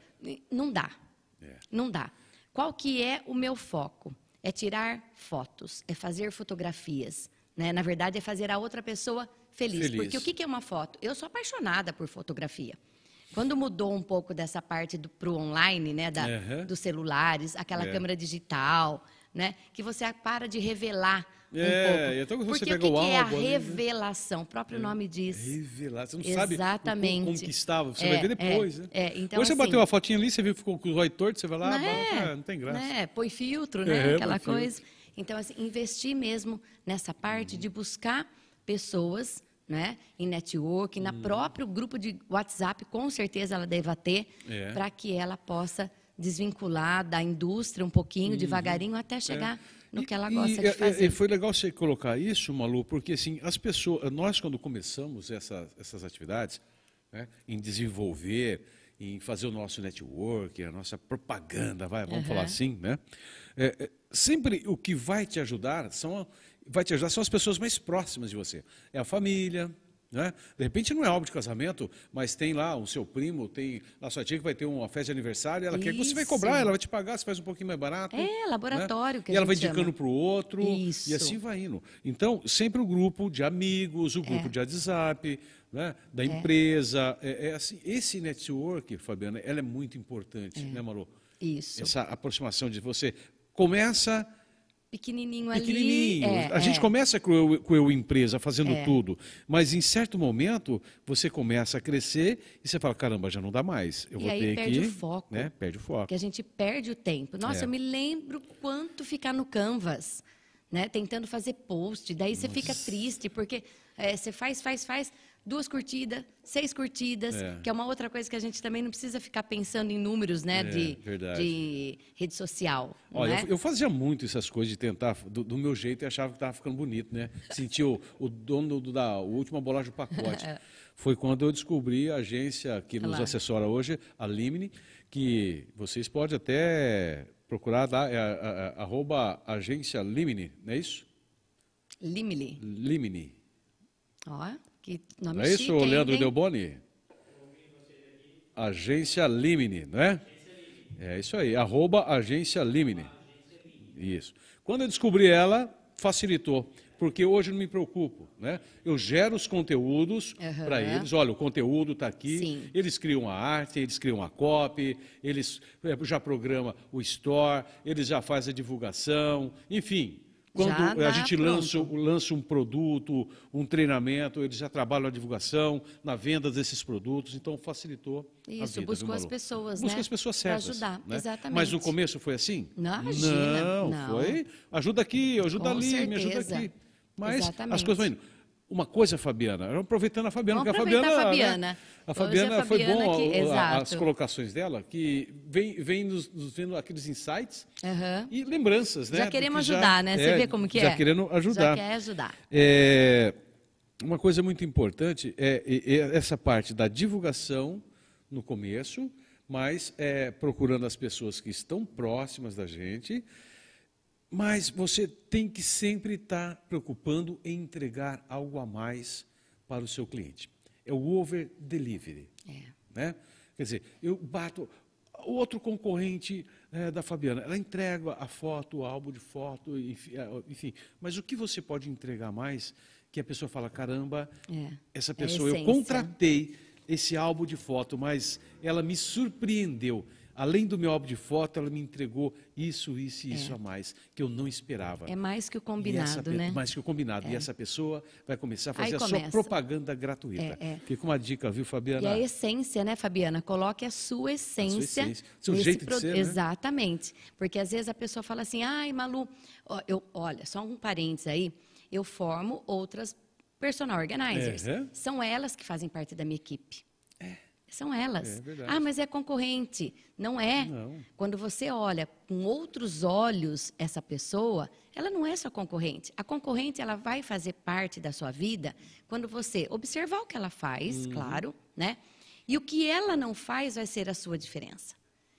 não dá. É. Não dá. Qual que é o meu foco? É tirar fotos, é fazer fotografias. Né? Na verdade, é fazer a outra pessoa feliz. feliz. Porque o que é uma foto? Eu sou apaixonada por fotografia. Quando mudou um pouco dessa parte para o online, né, da, uhum. dos celulares, aquela é. câmera digital, né, que você para de revelar um é, então você Porque pega o que, que é a revelação? O próprio é, nome diz. Revelar. Você não Exatamente. sabe como estava. Você é, vai ver depois. É, né? é, então, Hoje assim, você bateu uma fotinha ali, você viu que ficou com o olhos torto, você vai lá, não, é, não tem graça. Né? Põe filtro, né? Aquela coisa. Filtro. Então, assim, investir mesmo nessa parte de buscar pessoas né, em network, hum. na próprio grupo de WhatsApp, com certeza ela deva ter, é. para que ela possa desvincular da indústria um pouquinho, uhum. devagarinho, até chegar é. No que ela gosta e, de fazer. E foi legal você colocar isso, Malu, porque assim, as pessoas, nós quando começamos essa, essas atividades, né, em desenvolver, em fazer o nosso network, a nossa propaganda, vai, vamos uhum. falar assim, né? É, é, sempre o que vai te ajudar são vai te ajudar são as pessoas mais próximas de você. É a família, né? De repente não é álbum de casamento, mas tem lá o seu primo, tem a sua tia que vai ter uma festa de aniversário, ela Isso. quer que você vai cobrar, ela vai te pagar, você faz um pouquinho mais barato. É, laboratório né? que E ela vai indicando para o outro, Isso. e assim vai indo. Então, sempre o grupo de amigos, o grupo é. de WhatsApp, né? da é. empresa. É, é, assim, esse network, Fabiana, ela é muito importante, é. né, Malu? Isso. Essa aproximação de você começa pequenininho, pequenininho. ali. É, a é. gente começa com eu, com eu empresa, fazendo é. tudo, mas em certo momento você começa a crescer e você fala, caramba, já não dá mais. Eu e vou aí ter perde que, o foco. Né? Perde o foco. Que a gente perde o tempo. Nossa, é. eu me lembro quanto ficar no Canvas, né? Tentando fazer post, daí Nossa. você fica triste, porque é, você faz, faz, faz duas curtidas, seis curtidas, é. que é uma outra coisa que a gente também não precisa ficar pensando em números, né, é, de, de, rede social. Olha, é? eu, eu, fazia muito essas coisas de tentar, do, do meu jeito, e achava que estava ficando bonito, né? Sentia o, o dono do, da última bolagem do pacote. Foi quando eu descobri a agência que nos assessora hoje, a Limine, que vocês podem até procurar lá, é, arroba agência Limine, não é isso? Limine. Limine. Ó. Que nome não é isso, chique, Leandro hein? Delboni? Agência Limine, não é? É isso aí, arroba Agência Limine. Isso. Quando eu descobri ela, facilitou, porque hoje não me preocupo, né? Eu gero os conteúdos uhum. para eles, olha, o conteúdo está aqui, Sim. eles criam a arte, eles criam a copy, eles eh, já programam o store, eles já fazem a divulgação, enfim, quando a gente lança, lança, um produto, um treinamento, eles já trabalham na divulgação, na venda desses produtos, então facilitou Isso, a vida. buscou as pessoas, Busca né? as pessoas certas. Para ajudar, né? exatamente. Mas no começo foi assim? Não, imagina. Não, não. foi ajuda aqui, ajuda Com ali, certeza. me ajuda aqui. Mas exatamente. as coisas vão indo. Uma coisa, Fabiana, aproveitando a Fabiana, Vamos porque a Fabiana. A Fabiana, né? a Fabiana, a Fabiana foi bom que, as colocações dela, que vem, vem nos, nos vendo aqueles insights uhum. e lembranças, né? Já queremos já, ajudar, né? Você é, vê como que já é? Já querendo ajudar. Já quer ajudar. É, uma coisa muito importante é, é, é, essa parte da divulgação no começo, mas é, procurando as pessoas que estão próximas da gente mas você tem que sempre estar preocupando em entregar algo a mais para o seu cliente. É o over delivery. É. Né? Quer dizer, eu bato. O outro concorrente é, da Fabiana, ela entrega a foto, o álbum de foto, enfim, é, Mas o que você pode entregar mais que a pessoa fala: caramba, é. essa é pessoa, eu contratei esse álbum de foto, mas ela me surpreendeu além do meu álbum de foto, ela me entregou isso, isso e isso é. a mais, que eu não esperava. É mais que o combinado, né? Mais que o combinado. É. E essa pessoa vai começar a fazer a sua propaganda gratuita. É, é. Fica uma dica, viu, Fabiana? E a essência, né, Fabiana? Coloque a sua essência. A sua essência. Seu jeito pro... de ser, né? Exatamente. Porque às vezes a pessoa fala assim, ai, Malu, eu, olha, só um parênteses aí, eu formo outras personal organizers. São elas que fazem parte da minha equipe. São elas. É ah, mas é concorrente. Não é. Não. Quando você olha com outros olhos essa pessoa, ela não é sua concorrente. A concorrente ela vai fazer parte da sua vida quando você observar o que ela faz, uhum. claro, né? E o que ela não faz vai ser a sua diferença.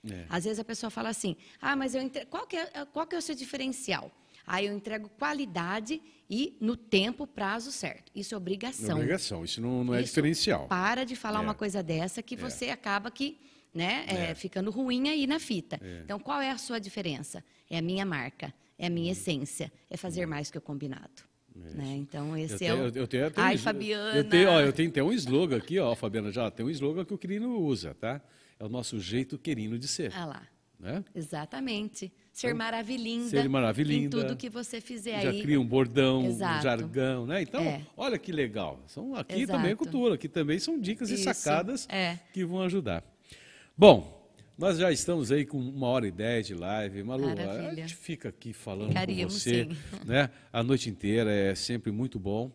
É. Às vezes a pessoa fala assim: "Ah, mas eu entre... qual que é qual que é o seu diferencial?" Aí eu entrego qualidade e no tempo, prazo certo. Isso é obrigação. É obrigação, isso não, não é isso diferencial. Para de falar é. uma coisa dessa que é. você acaba que né, é, é. ficando ruim aí na fita. Então, qual é a sua diferença? É a minha marca, é a minha uhum. essência, é fazer uhum. mais que o combinado. Né? Então, esse eu é tenho, o. Eu tenho, tenho Ai, um, Fabiana. Eu tenho, ó, eu tenho até um slogan aqui, ó, Fabiana, já tem um slogan que o Quirino usa, tá? É o nosso jeito querino de ser. Ah lá. Né? Exatamente. Ser então, maravilhinda. Ser maravilhinda. Em tudo que você fizer já aí. Já cria um bordão, Exato. um jargão, né? Então, é. olha que legal. São, aqui Exato. também é cultura, aqui também são dicas Isso. e sacadas é. que vão ajudar. Bom, nós já estamos aí com uma hora e dez de live. Malu, Maravilha. a gente fica aqui falando Ficaríamos, com você né, a noite inteira, é sempre muito bom.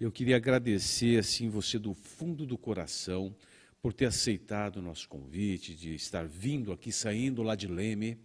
Eu queria agradecer assim você do fundo do coração por ter aceitado o nosso convite, de estar vindo aqui, saindo lá de Leme.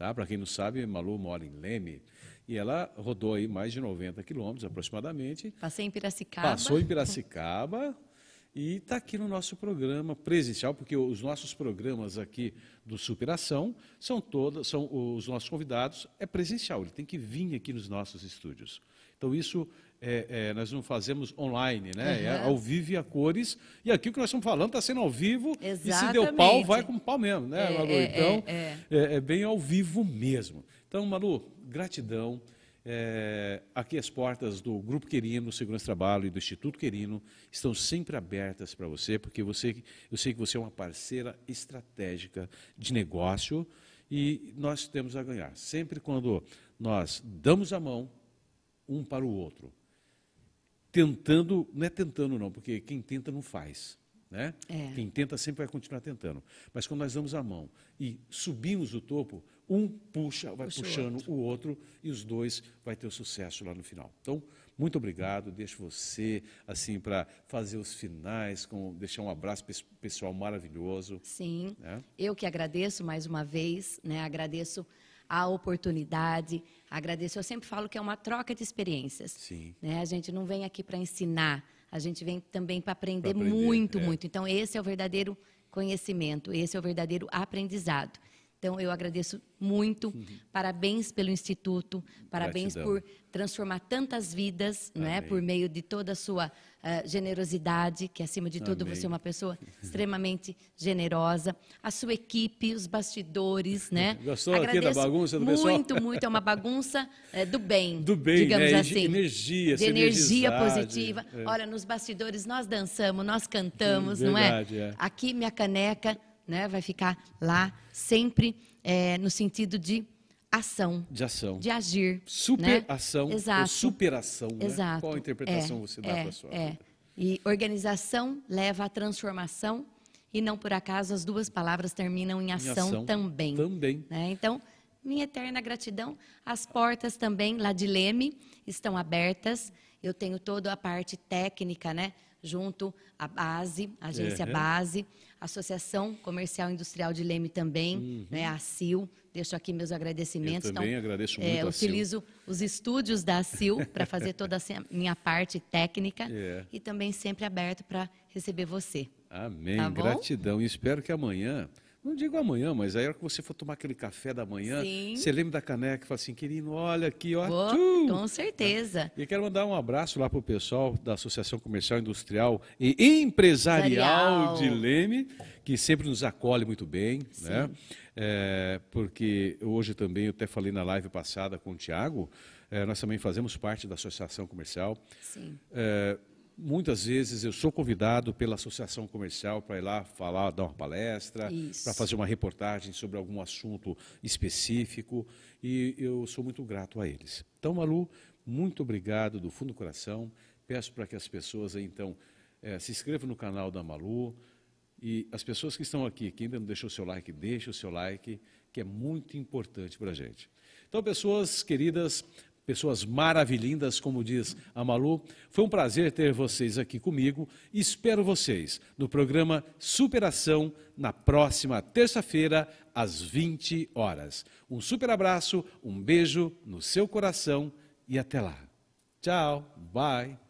Tá? Para quem não sabe, Malu mora em Leme. E ela rodou aí mais de 90 quilômetros aproximadamente. Passei em Piracicaba. Passou em Piracicaba e está aqui no nosso programa presencial, porque os nossos programas aqui do Superação são todos, são os nossos convidados, é presencial, ele tem que vir aqui nos nossos estúdios. Então isso é, é, nós não fazemos online, né? Uhum. É ao vivo e a cores. E aqui o que nós estamos falando está sendo ao vivo. Exatamente. E se deu pau, vai com pau mesmo, né, é, Malu? É, então, é, é, bem ao vivo mesmo. Então, Malu, gratidão. É, aqui as portas do Grupo Querino, Segurança Trabalho e do Instituto Querino estão sempre abertas para você, porque você, eu sei que você é uma parceira estratégica de negócio e nós temos a ganhar. Sempre quando nós damos a mão um para o outro, tentando, não é tentando não, porque quem tenta não faz. Né? É. Quem tenta sempre vai continuar tentando. Mas quando nós damos a mão e subimos o topo, um puxa, vai puxa puxando o outro. o outro. e os dois vai ter o sucesso lá no final. Então, muito obrigado. Deixo você assim para fazer os finais, com deixar um abraço pessoal maravilhoso. Sim. Né? Eu que agradeço mais uma vez, né? Agradeço a oportunidade, agradeço. Eu sempre falo que é uma troca de experiências. Sim. Né? A gente não vem aqui para ensinar, a gente vem também para aprender, aprender, muito, é. muito. Então esse é o verdadeiro conhecimento, esse é o verdadeiro aprendizado. Então, eu agradeço muito. Uhum. Parabéns pelo Instituto, parabéns Gratidão. por transformar tantas vidas, né, por meio de toda a sua uh, generosidade, que acima de tudo Amém. você é uma pessoa extremamente generosa. A sua equipe, os bastidores, né? Gostou Agradeço aqui da bagunça do pessoal? Muito, muito. É uma bagunça é, do bem. Do bem, digamos né? assim. Energia, de energia positiva. É. Olha, nos bastidores nós dançamos, nós cantamos, Verdade, não é? é? Aqui minha caneca né, vai ficar lá sempre é, no sentido de ação. De ação. De agir. Superação né? Exato. superação. Né? Exato. Qual interpretação é, você dá é, para a sua é. E organização leva à transformação e não por acaso as duas palavras terminam em ação, em ação também. Também. Né? Então, minha eterna gratidão. As portas também lá de Leme estão abertas. Eu tenho toda a parte técnica, né? Junto à base, agência uhum. base. Associação Comercial Industrial de Leme também, uhum. né, a CIL. Deixo aqui meus agradecimentos. Eu também então, agradeço muito é, Utilizo os estúdios da CIL para fazer toda a minha parte técnica é. e também sempre aberto para receber você. Amém. Tá Gratidão. E espero que amanhã não digo amanhã, mas aí a hora que você for tomar aquele café da manhã, Sim. você lembra da caneca e fala assim, querido, olha aqui, ó. Oh, com certeza. E quero mandar um abraço lá para o pessoal da Associação Comercial Industrial e Empresarial de Leme, que sempre nos acolhe muito bem, Sim. né? É, porque hoje também, eu até falei na live passada com o Tiago, é, nós também fazemos parte da Associação Comercial. Sim. É, Muitas vezes eu sou convidado pela associação comercial para ir lá falar, dar uma palestra, para fazer uma reportagem sobre algum assunto específico e eu sou muito grato a eles. Então, Malu, muito obrigado do fundo do coração. Peço para que as pessoas então é, se inscrevam no canal da Malu e as pessoas que estão aqui, que ainda não deixou o seu like, deixe o seu like, que é muito importante para a gente. Então, pessoas queridas, pessoas maravilhindas, como diz a Malu. Foi um prazer ter vocês aqui comigo. Espero vocês no programa Superação na próxima terça-feira, às 20 horas. Um super abraço, um beijo no seu coração e até lá. Tchau, bye.